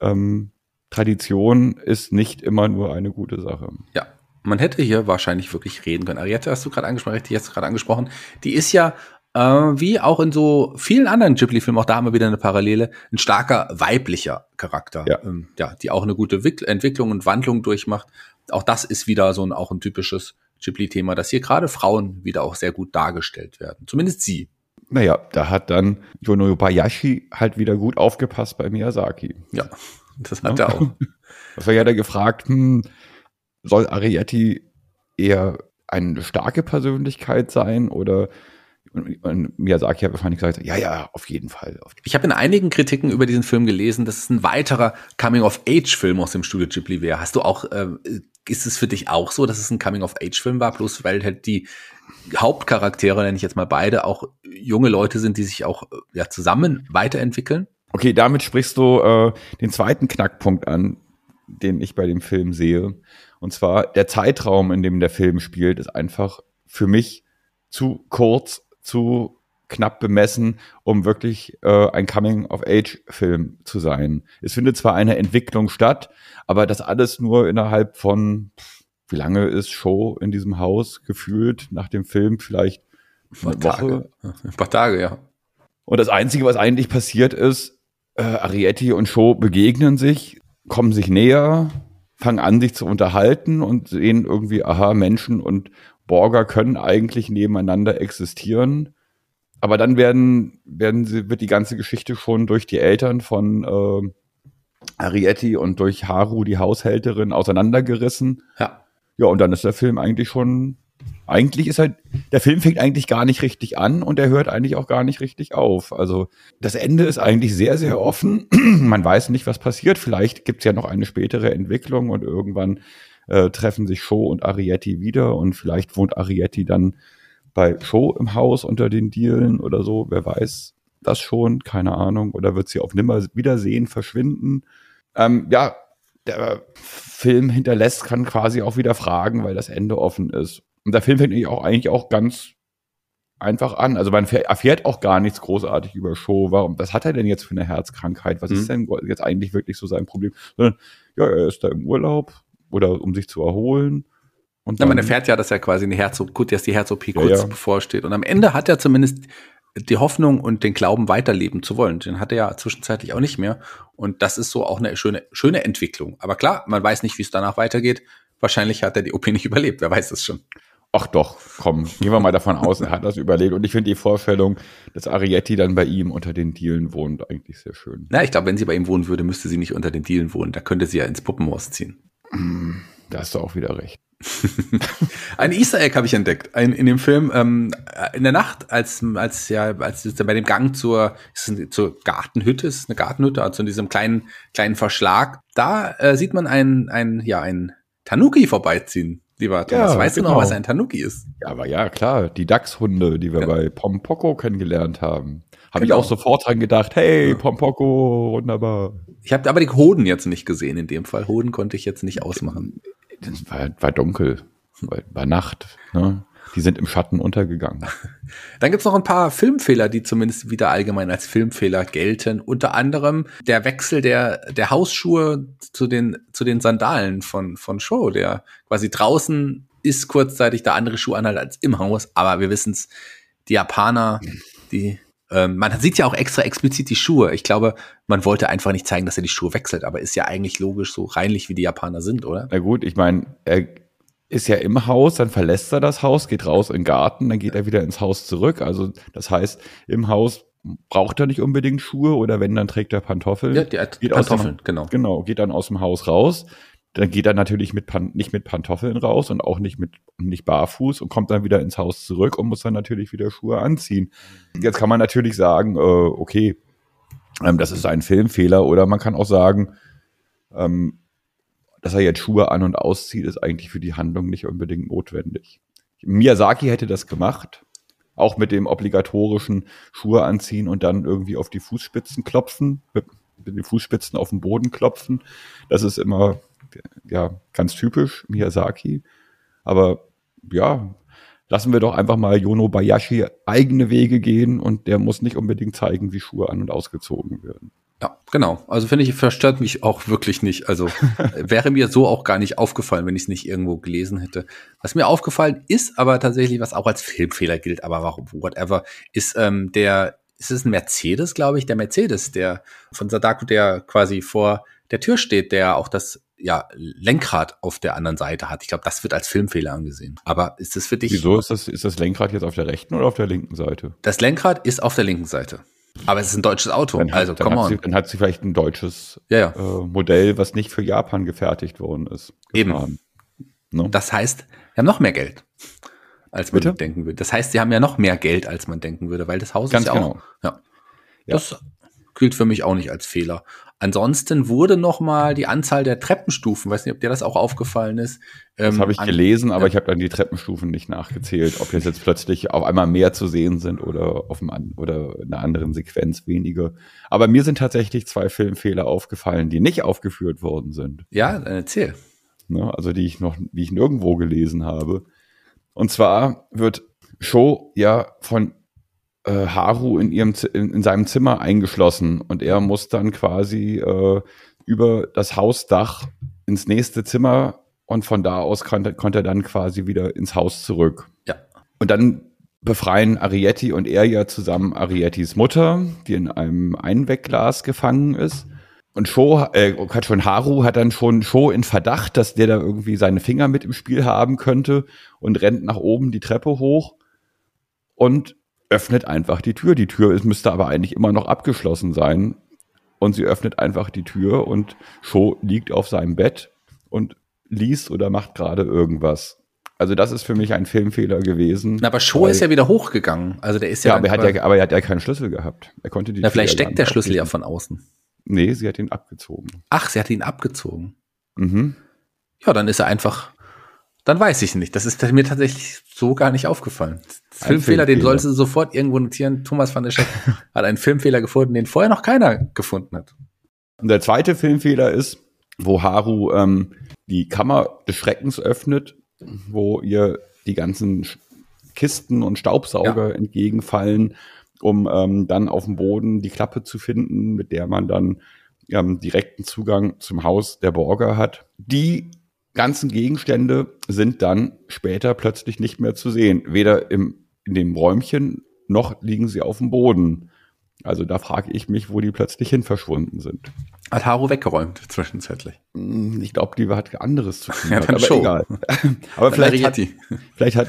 ähm, Tradition ist nicht immer nur eine gute Sache. Ja, man hätte hier wahrscheinlich wirklich reden können. Ariette hast du gerade angesprochen, richtig jetzt gerade angesprochen. Die ist ja äh, wie auch in so vielen anderen Ghibli-Filmen, auch da haben wir wieder eine Parallele, ein starker weiblicher Charakter, ja, ähm, ja die auch eine gute Wick Entwicklung und Wandlung durchmacht. Auch das ist wieder so ein auch ein typisches Ghibli-Thema, dass hier gerade Frauen wieder auch sehr gut dargestellt werden. Zumindest sie. Naja, da hat dann Yono Bayashi halt wieder gut aufgepasst bei Miyazaki. Ja, das hat ja. [laughs] er auch. Das war ja da gefragt, hm, soll Arietti eher eine starke Persönlichkeit sein oder und, und Miyazaki hat wahrscheinlich gesagt, ja, ja, auf jeden Fall. Ich habe in einigen Kritiken über diesen Film gelesen, dass es ein weiterer Coming-of-Age-Film aus dem Studio Ghibli wäre. Hast du auch, äh, ist es für dich auch so, dass es ein Coming-of-Age-Film war, bloß weil halt die Hauptcharaktere, nenne ich jetzt mal beide, auch junge Leute sind, die sich auch ja, zusammen weiterentwickeln? Okay, damit sprichst du äh, den zweiten Knackpunkt an, den ich bei dem Film sehe. Und zwar der Zeitraum, in dem der Film spielt, ist einfach für mich zu kurz zu knapp bemessen, um wirklich äh, ein Coming-of-Age-Film zu sein. Es findet zwar eine Entwicklung statt, aber das alles nur innerhalb von, wie lange ist Show in diesem Haus gefühlt nach dem Film? Vielleicht eine ein Woche? Ein paar Tage, ja. Und das Einzige, was eigentlich passiert ist, äh, Arietti und Show begegnen sich, kommen sich näher, fangen an, sich zu unterhalten und sehen irgendwie, aha, Menschen und Borger können eigentlich nebeneinander existieren. Aber dann werden, werden sie, wird die ganze Geschichte schon durch die Eltern von äh, Arietti und durch Haru, die Haushälterin, auseinandergerissen. Ja. Ja, und dann ist der Film eigentlich schon, eigentlich ist halt, der Film fängt eigentlich gar nicht richtig an und er hört eigentlich auch gar nicht richtig auf. Also das Ende ist eigentlich sehr, sehr offen. [clears throat] Man weiß nicht, was passiert. Vielleicht gibt es ja noch eine spätere Entwicklung und irgendwann äh, treffen sich Show und Arietti wieder und vielleicht wohnt Arietti dann bei Show im Haus unter den Dielen oder so, wer weiß das schon, keine Ahnung, oder wird sie auf Nimmerwiedersehen verschwinden. Ähm, ja, der Film hinterlässt, kann quasi auch wieder fragen, weil das Ende offen ist. Und der Film fängt eigentlich auch, eigentlich auch ganz einfach an. Also man erfährt auch gar nichts großartig über Show. Warum, was hat er denn jetzt für eine Herzkrankheit? Was mhm. ist denn jetzt eigentlich wirklich so sein Problem? Sondern, ja, er ist da im Urlaub, oder um sich zu erholen. Und ja, man erfährt ja, dass er quasi eine Herz dass die Herz-OP ja, kurz ja. bevorsteht. Und am Ende hat er zumindest die Hoffnung und den Glauben weiterleben zu wollen. Den hat er ja zwischenzeitlich auch nicht mehr. Und das ist so auch eine schöne, schöne Entwicklung. Aber klar, man weiß nicht, wie es danach weitergeht. Wahrscheinlich hat er die OP nicht [laughs] überlebt. Wer weiß das schon. Ach doch, komm, gehen wir mal davon aus, er hat das überlebt. Und ich finde die Vorstellung, dass Arietti dann bei ihm unter den Dielen wohnt, eigentlich sehr schön. Na, ich glaube, wenn sie bei ihm wohnen würde, müsste sie nicht unter den Dielen wohnen. Da könnte sie ja ins Puppenhaus ziehen. Da hast du auch wieder recht. [laughs] ein Easter Egg habe ich entdeckt ein, in dem Film ähm, in der Nacht, als als ja als bei dem Gang zur zur Gartenhütte ist eine Gartenhütte, also in diesem kleinen kleinen Verschlag, da äh, sieht man ein ein ja ein Tanuki vorbeiziehen. Lieber Thomas, ja, weißt genau. du noch, genau. was ein Tanuki ist? Ja, aber ja, klar, die Dachshunde, die wir ja. bei Pompoko kennengelernt haben. Habe genau. ich auch sofort dran gedacht, hey, ja. Pompoko, wunderbar. Ich habe aber die Hoden jetzt nicht gesehen in dem Fall. Hoden konnte ich jetzt nicht ausmachen. War, war dunkel, war, war Nacht. Ne? Die sind im Schatten untergegangen. [laughs] Dann gibt's noch ein paar Filmfehler, die zumindest wieder allgemein als Filmfehler gelten. Unter anderem der Wechsel der, der Hausschuhe zu den, zu den Sandalen von, von Show, der quasi draußen ist kurzzeitig der andere Schuh anhalt als im Haus. Aber wir wissen's, die Japaner, die ähm, man sieht ja auch extra explizit die Schuhe. Ich glaube, man wollte einfach nicht zeigen, dass er die Schuhe wechselt, aber ist ja eigentlich logisch so reinlich, wie die Japaner sind, oder? Na gut, ich meine, er ist ja im Haus, dann verlässt er das Haus, geht raus in den Garten, dann geht er wieder ins Haus zurück. Also das heißt, im Haus braucht er nicht unbedingt Schuhe oder wenn, dann trägt er Pantoffeln. Ja, die geht Pantoffeln, dem, genau. Genau, geht dann aus dem Haus raus. Dann geht er natürlich mit Pan nicht mit Pantoffeln raus und auch nicht mit nicht barfuß und kommt dann wieder ins Haus zurück und muss dann natürlich wieder Schuhe anziehen. Jetzt kann man natürlich sagen, äh, okay, ähm, das ist ein Filmfehler oder man kann auch sagen, ähm, dass er jetzt Schuhe an und auszieht, ist eigentlich für die Handlung nicht unbedingt notwendig. Miyazaki hätte das gemacht. Auch mit dem obligatorischen Schuhe anziehen und dann irgendwie auf die Fußspitzen klopfen, mit, mit den Fußspitzen auf den Boden klopfen. Das ist immer, ja, ganz typisch Miyazaki. Aber ja, lassen wir doch einfach mal Yono Bayashi eigene Wege gehen und der muss nicht unbedingt zeigen, wie Schuhe an und ausgezogen werden. Ja, genau. Also finde ich, verstört mich auch wirklich nicht. Also [laughs] wäre mir so auch gar nicht aufgefallen, wenn ich es nicht irgendwo gelesen hätte. Was mir aufgefallen ist, aber tatsächlich, was auch als Filmfehler gilt, aber warum, whatever, ist ähm, der, ist es ein Mercedes, glaube ich, der Mercedes, der von Sadako, der quasi vor der Tür steht, der auch das ja, Lenkrad auf der anderen Seite hat. Ich glaube, das wird als Filmfehler angesehen. Aber ist das für dich? Wieso ist das, ist das Lenkrad jetzt auf der rechten oder auf der linken Seite? Das Lenkrad ist auf der linken Seite. Aber es ist ein deutsches Auto. Dann hat, also, come on. Sie, dann hat sie vielleicht ein deutsches Ja, ja. Äh, Modell, was nicht für Japan gefertigt worden ist. Eben. gefahren. Ne? Das heißt, wir haben noch mehr Geld, als man Bitte? denken würde. Das heißt, sie haben ja noch mehr Geld, als man denken würde, weil das Haus Ganz ist ja genau. auch. Ja. Ja. Das gilt für mich auch nicht als Fehler. Ansonsten wurde noch mal die Anzahl der Treppenstufen, weiß nicht, ob dir das auch aufgefallen ist. Das ähm, habe ich gelesen, aber ich habe dann die Treppenstufen nicht nachgezählt, ob jetzt, jetzt plötzlich auf einmal mehr zu sehen sind oder auf einem, an- oder in einer anderen Sequenz weniger. Aber mir sind tatsächlich zwei Filmfehler aufgefallen, die nicht aufgeführt worden sind. Ja, dann erzähl. Ne? Also die ich noch, die ich nirgendwo gelesen habe. Und zwar wird Sho ja von äh, Haru in ihrem in, in seinem Zimmer eingeschlossen und er muss dann quasi äh, über das Hausdach ins nächste Zimmer und von da aus konnte, konnte er dann quasi wieder ins Haus zurück. Ja. Und dann befreien Arietti und er ja zusammen Ariettis Mutter, die in einem Einwegglas gefangen ist. Und Sho, äh, hat schon Haru hat dann schon Sho in Verdacht, dass der da irgendwie seine Finger mit im Spiel haben könnte und rennt nach oben die Treppe hoch und öffnet einfach die Tür. Die Tür ist, müsste aber eigentlich immer noch abgeschlossen sein. Und sie öffnet einfach die Tür und Sho liegt auf seinem Bett und liest oder macht gerade irgendwas. Also das ist für mich ein Filmfehler gewesen. Na, aber weil- ist ja wieder hochgegangen. Also der ist ja. ja, aber er, hat ja, aber er hat ja keinen Schlüssel gehabt. Er konnte die na, Tür vielleicht ja steckt der Schlüssel ja abschließen. von außen. Nee, sie hat ihn abgezogen. Ach, sie hat ihn abgezogen. Mhm. Ja, dann ist er einfach. Dann weiß ich nicht. Das ist mir tatsächlich so gar nicht aufgefallen. Ein Filmfehler, den Filmfehler. sollst du sofort irgendwo notieren. Thomas van der Scheck [laughs] hat einen Filmfehler gefunden, den vorher noch keiner gefunden hat. Und der zweite Filmfehler ist, wo Haru ähm, die Kammer des Schreckens öffnet, wo ihr die ganzen Kisten und Staubsauger entgegenfallen, um ähm, dann auf dem Boden die Klappe zu finden, mit der man dann ähm, direkten Zugang zum Haus der Borger hat. Die ganzen Gegenstände sind dann später plötzlich nicht mehr zu sehen. Weder im, in dem Räumchen noch liegen sie auf dem Boden. Also da frage ich mich, wo die plötzlich hin verschwunden sind. Hat Haru weggeräumt zwischenzeitlich. Hm, Ich glaube, die hat anderes zu tun. [laughs] Ja, hat, dann aber schon. egal. [laughs] aber vielleicht hat, vielleicht hat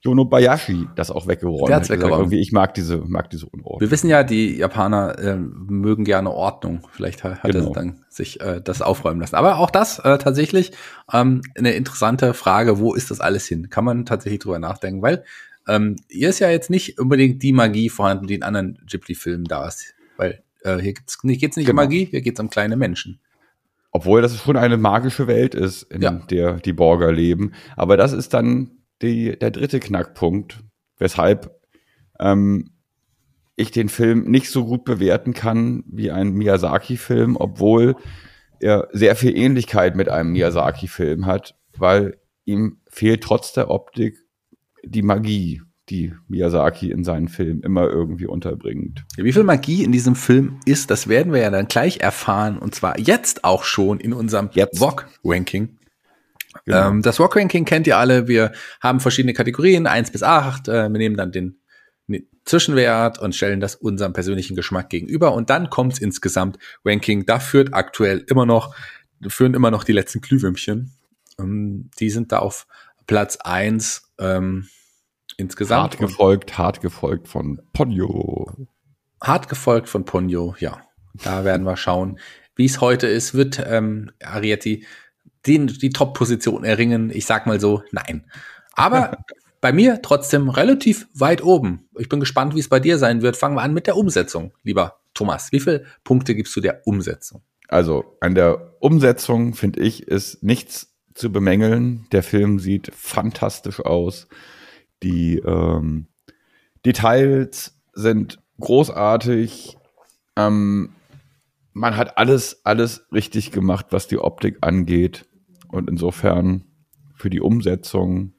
Yono Bayashi das auch weggeräumt. Der hat's Hat weggeräumt. Irgendwie, ich mag diese, mag diese Unordnung. Wir wissen ja, die Japaner äh, mögen gerne Ordnung. Vielleicht hat, Genau. er dann sich äh, das aufräumen lassen. Aber auch das äh, tatsächlich ähm, eine interessante Frage, wo ist das alles hin? Kann man tatsächlich drüber nachdenken, weil ähm, hier ist ja jetzt nicht unbedingt die Magie vorhanden, die in anderen Ghibli-Filmen da ist. Weil äh, hier geht's nicht, geht's nicht Genau. um Magie, hier geht's um kleine Menschen. Obwohl das schon eine magische Welt ist, in Ja. der die Borger leben. Aber das ist dann die, der dritte Knackpunkt, weshalb ähm, ich den Film nicht so gut bewerten kann wie ein Miyazaki-Film, obwohl er sehr viel Ähnlichkeit mit einem Miyazaki-Film hat, weil ihm fehlt trotz der Optik die Magie, die Miyazaki in seinen Filmen immer irgendwie unterbringt. Wie viel Magie in diesem Film ist, das werden wir ja dann gleich erfahren. Und zwar jetzt auch schon in unserem Jetzt. Genau. Ähm, das VOG-Ranking kennt ihr alle. Wir haben verschiedene Kategorien, 1 bis 8. Äh, wir nehmen dann den, Zwischenwert und stellen das unserem persönlichen Geschmack gegenüber. Und dann kommt's insgesamt Ranking. Da führt aktuell immer noch, führen immer noch die letzten Glühwürmchen. Ähm, die sind da auf Platz 1 ähm, insgesamt. hart gefolgt, hart gefolgt von Ponyo. Hart gefolgt von Ponyo, ja. Da werden wir schauen, wie es heute ist. Wird ähm, Arietti den, die Top-Position erringen? Ich sag mal so, nein. Aber [laughs] bei mir trotzdem relativ weit oben. Ich bin gespannt, wie es bei dir sein wird. Fangen wir an mit der Umsetzung, lieber Thomas. Wie viele Punkte gibst du der Umsetzung? Also an der Umsetzung, finde ich, ist nichts zu bemängeln. Der Film sieht fantastisch aus. Die ähm, Details sind großartig. Ähm, man hat alles, alles richtig gemacht, was die Optik angeht. Und insofern für die Umsetzung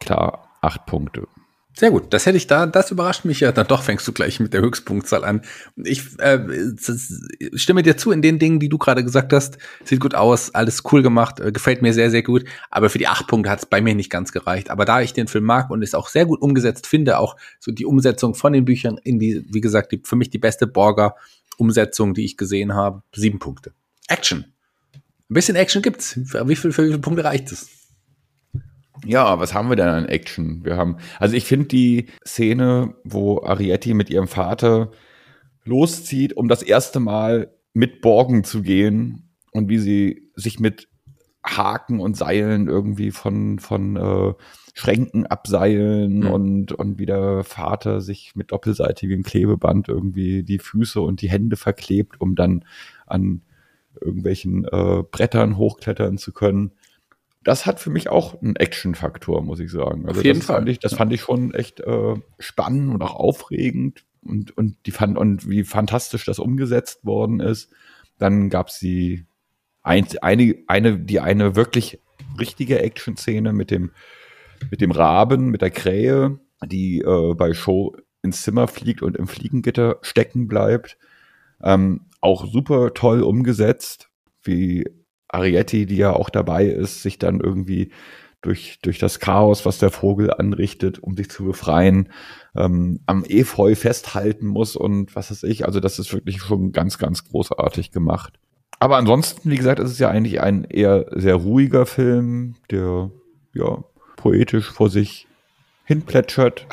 klar acht Punkte. Sehr gut, das hätte ich da, das überrascht mich ja. Dann doch fängst du gleich mit der Höchstpunktzahl an. Ich äh, stimme dir zu in den Dingen, die du gerade gesagt hast. Sieht gut aus, alles cool gemacht, äh, gefällt mir sehr, sehr gut. Aber für die acht Punkte hat es bei mir nicht ganz gereicht. Aber da ich den Film mag und es auch sehr gut umgesetzt finde, auch so die Umsetzung von den Büchern in die, wie gesagt, die, für mich die beste Borger-Umsetzung, die ich gesehen habe, sieben Punkte. Action. Ein bisschen Action gibt's. Wie viel, für wie viele Punkte reicht es? Ja, was haben wir denn an Action? Wir haben, also ich finde die Szene, wo Arietti mit ihrem Vater loszieht, um das erste Mal mit Borgen zu gehen und wie sie sich mit Haken und Seilen irgendwie von, von äh, Schränken abseilen mhm. und, und wie der Vater sich mit doppelseitigem Klebeband irgendwie die Füße und die Hände verklebt, um dann an irgendwelchen äh, Brettern hochklettern zu können das hat für mich auch einen Action-Faktor, muss ich sagen. Also Auf jeden das Fall. Fand ich, das fand ich schon echt äh, spannend und auch aufregend und, und, die fand, und wie fantastisch das umgesetzt worden ist. Dann gab es die ein, eine, eine, die eine wirklich richtige Action-Szene mit dem, mit dem Raben, mit der Krähe, die äh, bei Show ins Zimmer fliegt und im Fliegengitter stecken bleibt. Ähm, auch super toll umgesetzt, wie Arietti, die ja auch dabei ist, sich dann irgendwie durch, durch das Chaos, was der Vogel anrichtet, um sich zu befreien, ähm, am Efeu festhalten muss und was weiß ich. Also das ist wirklich schon ganz, ganz großartig gemacht. Aber ansonsten, wie gesagt, ist es ja eigentlich ein eher sehr ruhiger Film, der ja poetisch vor sich hinplätschert.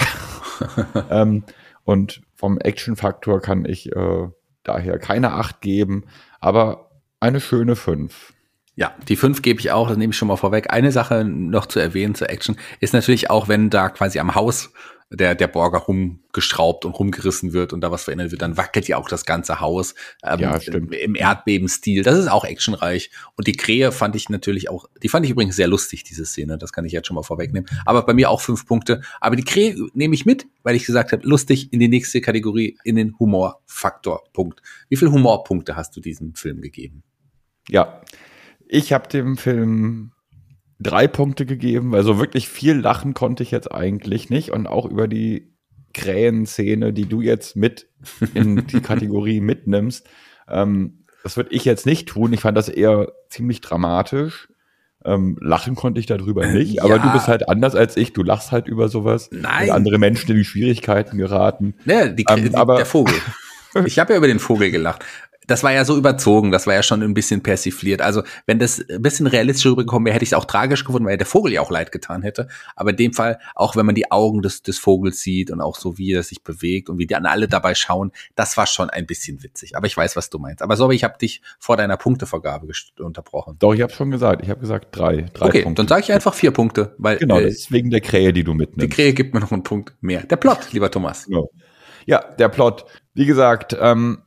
[laughs] ähm, und vom Action-Faktor kann ich äh, daher keine Acht geben, aber eine schöne fünf. Ja, die fünf gebe ich auch, das nehme ich schon mal vorweg. Eine Sache noch zu erwähnen zur Action ist natürlich auch, wenn da quasi am Haus der, der Borger rumgeschraubt und rumgerissen wird und da was verändert wird, dann wackelt ja auch das ganze Haus ähm, ja, stimmt. im Erdbebenstil. Das ist auch actionreich. Und die Krähe fand ich natürlich auch, die fand ich übrigens sehr lustig, diese Szene. Das kann ich jetzt schon mal vorwegnehmen. Aber bei mir auch fünf Punkte. Aber die Krähe nehme ich mit, weil ich gesagt habe, lustig in die nächste Kategorie, in den Humorfaktor. Punkt. Wie viele Humorpunkte hast du diesem Film gegeben? Ja, ich habe dem Film drei Punkte gegeben, weil so wirklich viel lachen konnte ich jetzt eigentlich nicht. Und auch über die Krähen-Szene, die du jetzt mit in die [laughs] Kategorie mitnimmst, ähm, das würde ich jetzt nicht tun. Ich fand das eher ziemlich dramatisch. Ähm, lachen konnte ich darüber äh, nicht, ja. aber du bist halt anders als ich. Du lachst halt über sowas. Nein. Und andere Menschen in die Schwierigkeiten geraten. Ja, die, ähm, die, aber, der Vogel. [laughs] Ich habe ja über den Vogel gelacht das war ja so überzogen, das war ja schon ein bisschen persifliert. Also, wenn das ein bisschen realistisch rübergekommen wäre, hätte ich es auch tragisch gefunden, weil der Vogel ja auch leid getan hätte. Aber in dem Fall, auch wenn man die Augen des, des Vogels sieht und auch so, wie er sich bewegt und wie die an alle dabei schauen, das war schon ein bisschen witzig. Aber ich weiß, was du meinst. Aber sorry, ich habe dich vor deiner Punktevergabe unterbrochen. Doch, ich habe schon gesagt. Ich habe gesagt drei. drei okay, Punkte. dann sage ich einfach vier Punkte. Weil, genau, äh, das ist wegen der Krähe, die du mitnimmst. Die Krähe gibt mir noch einen Punkt mehr. Der Plot, lieber Thomas. Genau. Ja, der Plot. Wie gesagt, ähm,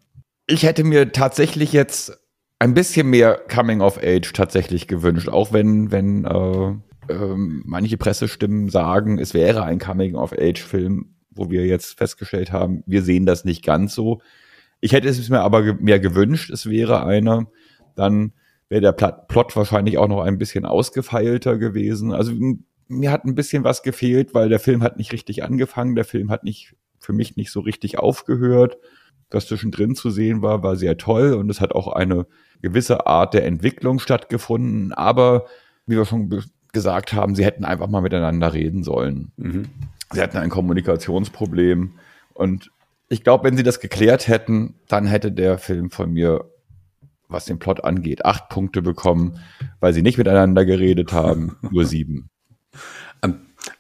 ich hätte mir tatsächlich jetzt ein bisschen mehr Coming of Age tatsächlich gewünscht, auch wenn, wenn äh, äh, manche Pressestimmen sagen, es wäre ein Coming of Age Film, wo wir jetzt festgestellt haben, wir sehen das nicht ganz so. Ich hätte es mir aber ge mehr gewünscht, es wäre einer. Dann wäre der Plot wahrscheinlich auch noch ein bisschen ausgefeilter gewesen. Also mir hat ein bisschen was gefehlt, weil der Film hat nicht richtig angefangen, der Film hat nicht für mich nicht so richtig aufgehört das zwischendrin zu sehen war, war sehr toll und es hat auch eine gewisse Art der Entwicklung stattgefunden. Aber wie wir schon gesagt haben, sie hätten einfach mal miteinander reden sollen. Mhm. Sie hatten ein Kommunikationsproblem und ich glaube, wenn sie das geklärt hätten, dann hätte der Film von mir, was den Plot angeht, acht Punkte bekommen, weil sie nicht miteinander geredet haben, nur sieben. [laughs]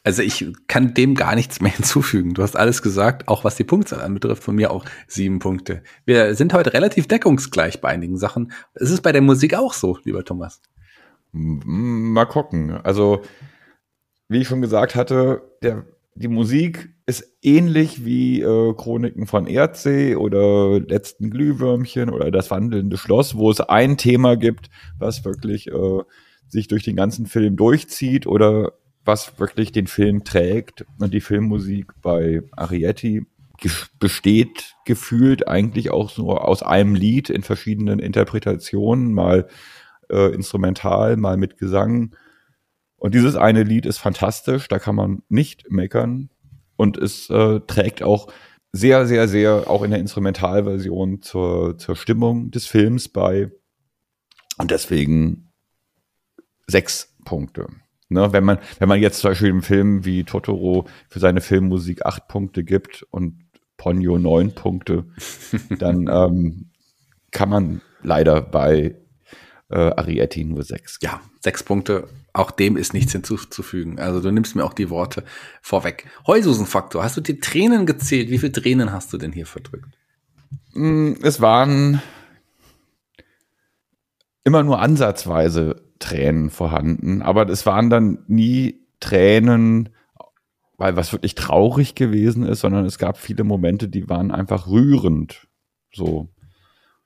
Also ich kann dem gar nichts mehr [laughs] hinzufügen. Du hast alles gesagt, auch was die Punktzahl anbetrifft, von mir auch sieben Punkte. Wir sind heute relativ deckungsgleich bei einigen Sachen. Ist es bei der Musik auch so, lieber Thomas? Mal gucken. Also, wie ich schon gesagt hatte, der, die Musik ist ähnlich wie äh, Chroniken von Erdsee oder Letzten Glühwürmchen oder Das wandelnde Schloss, wo es ein Thema gibt, was wirklich äh, sich durch den ganzen Film durchzieht oder was wirklich den Film trägt. Und die Filmmusik bei Arietti besteht gefühlt eigentlich auch so aus einem Lied in verschiedenen Interpretationen, mal äh, instrumental, mal mit Gesang. Und dieses eine Lied ist fantastisch, da kann man nicht meckern. Und es äh, trägt auch sehr, sehr, sehr auch in der Instrumentalversion zur, zur Stimmung des Films bei. Und deswegen sechs Punkte. Ne, wenn man, wenn man jetzt zum Beispiel im Film wie Totoro für seine Filmmusik acht Punkte gibt und Ponyo neun Punkte, [laughs] dann ähm, kann man leider bei äh, Arietti nur sechs. Ja, sechs Punkte. Auch dem ist nichts hinzuzufügen. Also du nimmst mir auch die Worte vorweg. Heulsusenfaktor. Hast du die Tränen gezählt? Wie viele Tränen hast du denn hier verdrückt? Mm, es waren immer nur ansatzweise Tränen vorhanden, aber es waren dann nie Tränen, weil was wirklich traurig gewesen ist, sondern es gab viele Momente, die waren einfach rührend. So.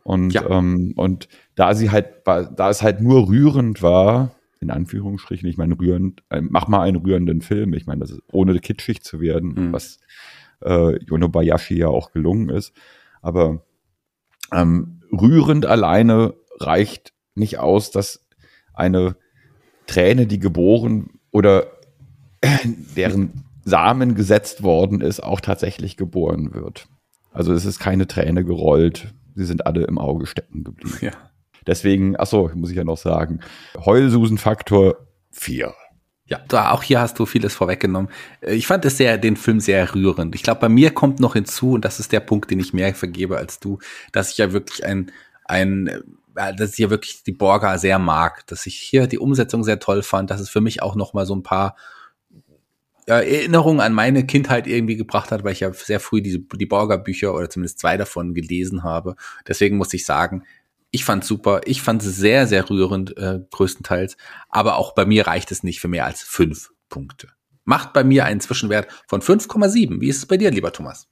Und, ja. ähm, und da sie halt, da es halt nur rührend war, in Anführungsstrichen, ich meine, rührend, äh, mach mal einen rührenden Film. Ich meine, das ist ohne kitschig zu werden, mhm. was äh, Yonobayashi ja auch gelungen ist. Aber ähm, rührend alleine reicht nicht aus, dass eine Träne, die geboren oder [clears throat] deren Samen gesetzt worden ist, auch tatsächlich geboren wird. Also es ist keine Träne gerollt, sie sind alle im Auge stecken geblieben. Ja. Deswegen, achso, muss ich ja noch sagen, Heulsusenfaktor 4. Ja, da, auch hier hast du vieles vorweggenommen. Äh, ich fand es sehr, den Film sehr rührend. Ich glaube, bei mir kommt noch hinzu, und das ist der Punkt, den ich mehr vergebe als du, dass ich ja wirklich ein, ein dass ich hier wirklich die Borga sehr mag, dass ich hier die Umsetzung sehr toll fand, dass es für mich auch noch mal so ein paar ja, Erinnerungen an meine Kindheit irgendwie gebracht hat, weil ich ja sehr früh diese, die Borga-Bücher oder zumindest zwei davon gelesen habe. Deswegen muss ich sagen, ich fand super. Ich fand es sehr, sehr rührend, äh, größtenteils. Aber auch bei mir reicht es nicht für mehr als fünf Punkte. Macht bei mir einen Zwischenwert von 5,7. Wie ist es bei dir, lieber Thomas?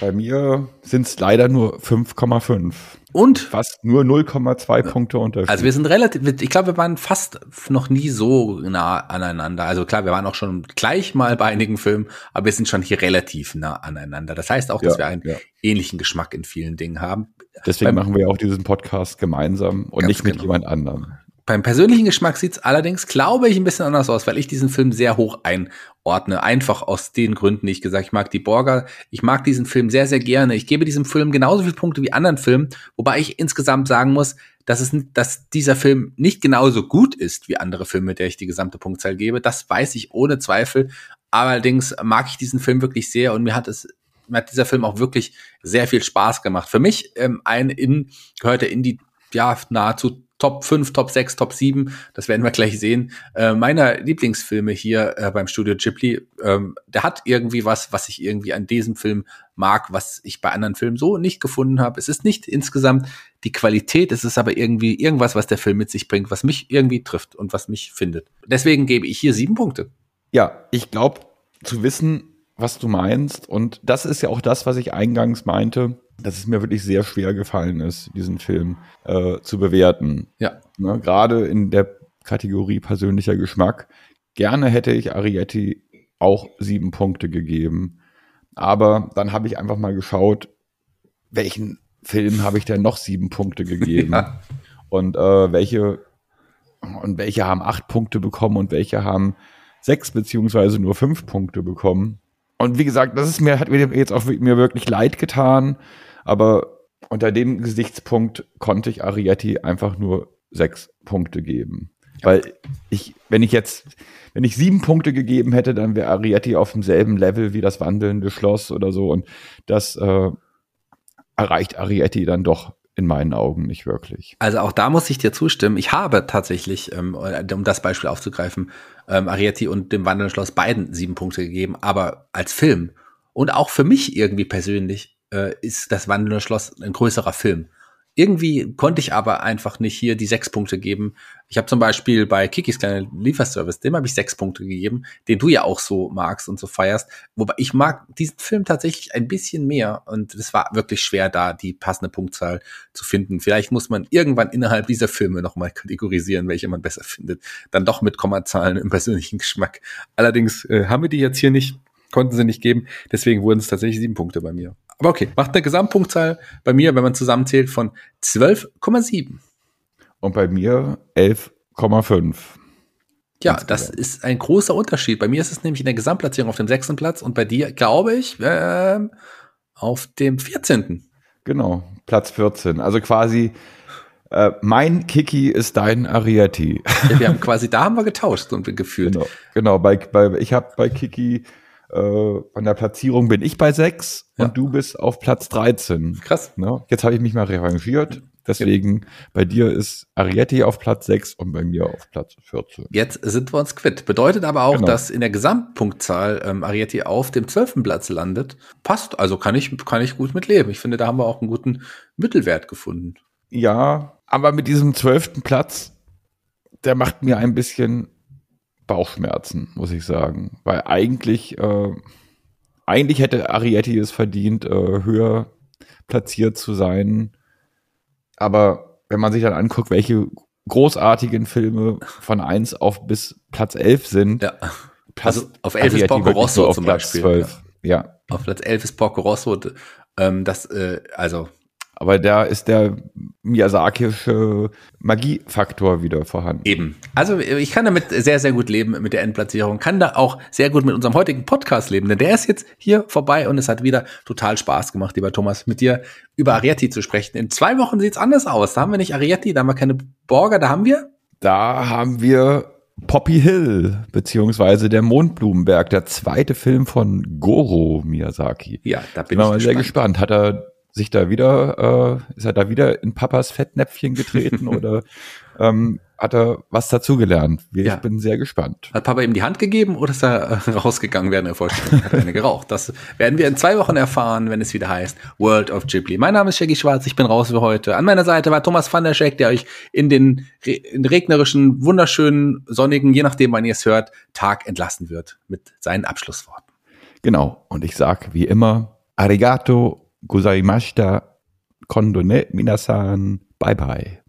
Bei mir sind es leider nur 5,5. Und? Fast nur 0,2 Punkte Unterschied. Also wir sind relativ, ich glaube, wir waren fast noch nie so nah aneinander. Also klar, wir waren auch schon gleich mal bei einigen Filmen, aber wir sind schon hier relativ nah aneinander. Das heißt auch, dass ja, wir einen ja. ähnlichen Geschmack in vielen Dingen haben. Deswegen Beim, machen wir auch diesen Podcast gemeinsam und nicht mit genau. jemand anderem. Beim persönlichen Geschmack sieht's allerdings, glaube ich, ein bisschen anders aus, weil ich diesen Film sehr hoch einordne. Einfach aus den Gründen, die ich gesagt ich mag die Borger. Ich mag diesen Film sehr, sehr gerne. Ich gebe diesem Film genauso viele Punkte wie anderen Filmen, wobei ich insgesamt sagen muss, dass, es, dass dieser Film nicht genauso gut ist wie andere Filme, der ich die gesamte Punktzahl gebe. Das weiß ich ohne Zweifel. Allerdings mag ich diesen Film wirklich sehr und mir hat es mir hat dieser Film auch wirklich sehr viel Spaß gemacht. Für mich ähm, ein in gehörte in die ja nahezu Top 5, Top 6, Top 7, das werden wir gleich sehen, äh, meiner Lieblingsfilme hier äh, beim Studio Ghibli, ähm, der hat irgendwie was, was ich irgendwie an diesem Film mag, was ich bei anderen Filmen so nicht gefunden habe. Es ist nicht insgesamt die Qualität, es ist aber irgendwie irgendwas, was der Film mit sich bringt, was mich irgendwie trifft und was mich findet. Deswegen gebe ich hier sieben Punkte. Ja, ich glaube zu wissen, was du meinst und das ist ja auch das, was ich eingangs meinte dass es mir wirklich sehr schwer gefallen ist, diesen Film äh, zu bewerten. Ja. Ne, Gerade in der Kategorie persönlicher Geschmack. Gerne hätte ich Arietti auch sieben Punkte gegeben. Aber dann habe ich einfach mal geschaut, welchen Film habe ich denn noch sieben Punkte gegeben? [laughs] Ja. Und äh, welche und welche haben acht Punkte bekommen und welche haben sechs beziehungsweise nur fünf Punkte bekommen. Und wie gesagt, das ist mir, hat mir jetzt auch mir wirklich leid getan, aber unter dem Gesichtspunkt konnte ich Arietti einfach nur sechs Punkte geben. Ja. Weil ich, wenn ich jetzt, wenn ich sieben Punkte gegeben hätte, dann wäre Arietti auf demselben Level wie das wandelnde Schloss oder so. Und das äh, erreicht Arietti dann doch in meinen Augen nicht wirklich. Also auch da muss ich dir zustimmen. Ich habe tatsächlich, ähm, um das Beispiel aufzugreifen, ähm, Arietti und dem Wandelnden Schloss beiden sieben Punkte gegeben, aber als Film und auch für mich irgendwie persönlich äh, ist das Wandelnde Schloss ein größerer Film. Irgendwie konnte ich aber einfach nicht hier die sechs Punkte geben. Ich habe zum Beispiel bei Kikis kleiner Lieferservice, dem habe ich sechs Punkte gegeben, den du ja auch so magst und so feierst. Wobei ich mag diesen Film tatsächlich ein bisschen mehr und es war wirklich schwer, da die passende Punktzahl zu finden. Vielleicht muss man irgendwann innerhalb dieser Filme nochmal kategorisieren, welche man besser findet. Dann doch mit Kommazahlen im persönlichen Geschmack. Allerdings äh, haben wir die jetzt hier nicht konnten sie nicht geben. Deswegen wurden es tatsächlich sieben Punkte bei mir. Aber okay, macht eine Gesamtpunktzahl bei mir, wenn man zusammenzählt, von 12,7. Und bei mir 11,5. Ja, das ist ein großer Unterschied. Bei mir ist es nämlich in der Gesamtplatzierung auf dem sechsten Platz und bei dir, glaube ich, äh, auf dem 14. Genau, Platz 14. Also quasi äh, mein Kiki ist dein Arietti. Ja, wir haben [laughs] quasi, da haben wir getauscht und gefühlt. Genau, genau bei, bei, ich habe bei Kiki äh, von der Platzierung bin ich bei sechs ja. und du bist auf Platz 13. Krass. Ne? Jetzt habe ich mich mal revanchiert. Deswegen ja. bei dir ist Arietti auf Platz 6 und bei mir auf Platz 14. Jetzt sind wir uns quitt. Bedeutet aber auch, genau. dass in der Gesamtpunktzahl ähm, Arietti auf dem 12. Platz landet. Passt, also kann ich, kann ich gut mit leben. Ich finde, da haben wir auch einen guten Mittelwert gefunden. Ja, aber mit diesem 12. Platz, der macht mir ein bisschen Bauchschmerzen, muss ich sagen. Weil eigentlich, äh, eigentlich hätte Arietti es verdient, äh, höher platziert zu sein. Aber wenn man sich dann anguckt, welche großartigen Filme von 1 auf bis Platz 11 sind. Ja. Also auf 11 ist Porco Rosso zum Platz Beispiel. 12. Ja. ja. Auf Platz 11 ist Porco Rosso. Ähm, das, äh, also aber da ist der Miyazakische Magiefaktor wieder vorhanden. Eben. Also ich kann damit sehr, sehr gut leben mit der Endplatzierung. Kann da auch sehr gut mit unserem heutigen Podcast leben. Denn der ist jetzt hier vorbei und es hat wieder total Spaß gemacht, lieber Thomas, mit dir über Arietti zu sprechen. In zwei Wochen sieht's anders aus. Da haben wir nicht Arietti, da haben wir keine Borger, da haben wir? Da haben wir Poppy Hill, beziehungsweise der Mondblumenberg, der zweite Film von Goro Miyazaki. Ja, da bin, bin ich mal sehr gespannt. Hat er sich da wieder, äh, ist er da wieder in Papas Fettnäpfchen getreten [laughs] oder ähm, hat er was dazugelernt? Ich ja. bin sehr gespannt. Hat Papa ihm die Hand gegeben oder ist er äh, rausgegangen während der Vorstellung? Hat er eine [laughs] geraucht? Das werden wir in zwei Wochen erfahren, wenn es wieder heißt World of Ghibli. Mein Name ist Shaggy Schwarz, ich bin raus für heute. An meiner Seite war Thomas van der Scheck, der euch in den in regnerischen, wunderschönen, sonnigen, je nachdem wann ihr es hört, Tag entlassen wird mit seinen Abschlussworten. Genau. Und ich sag wie immer, Arigato gozaimashita. Kondo ne, minasan. Bye bye.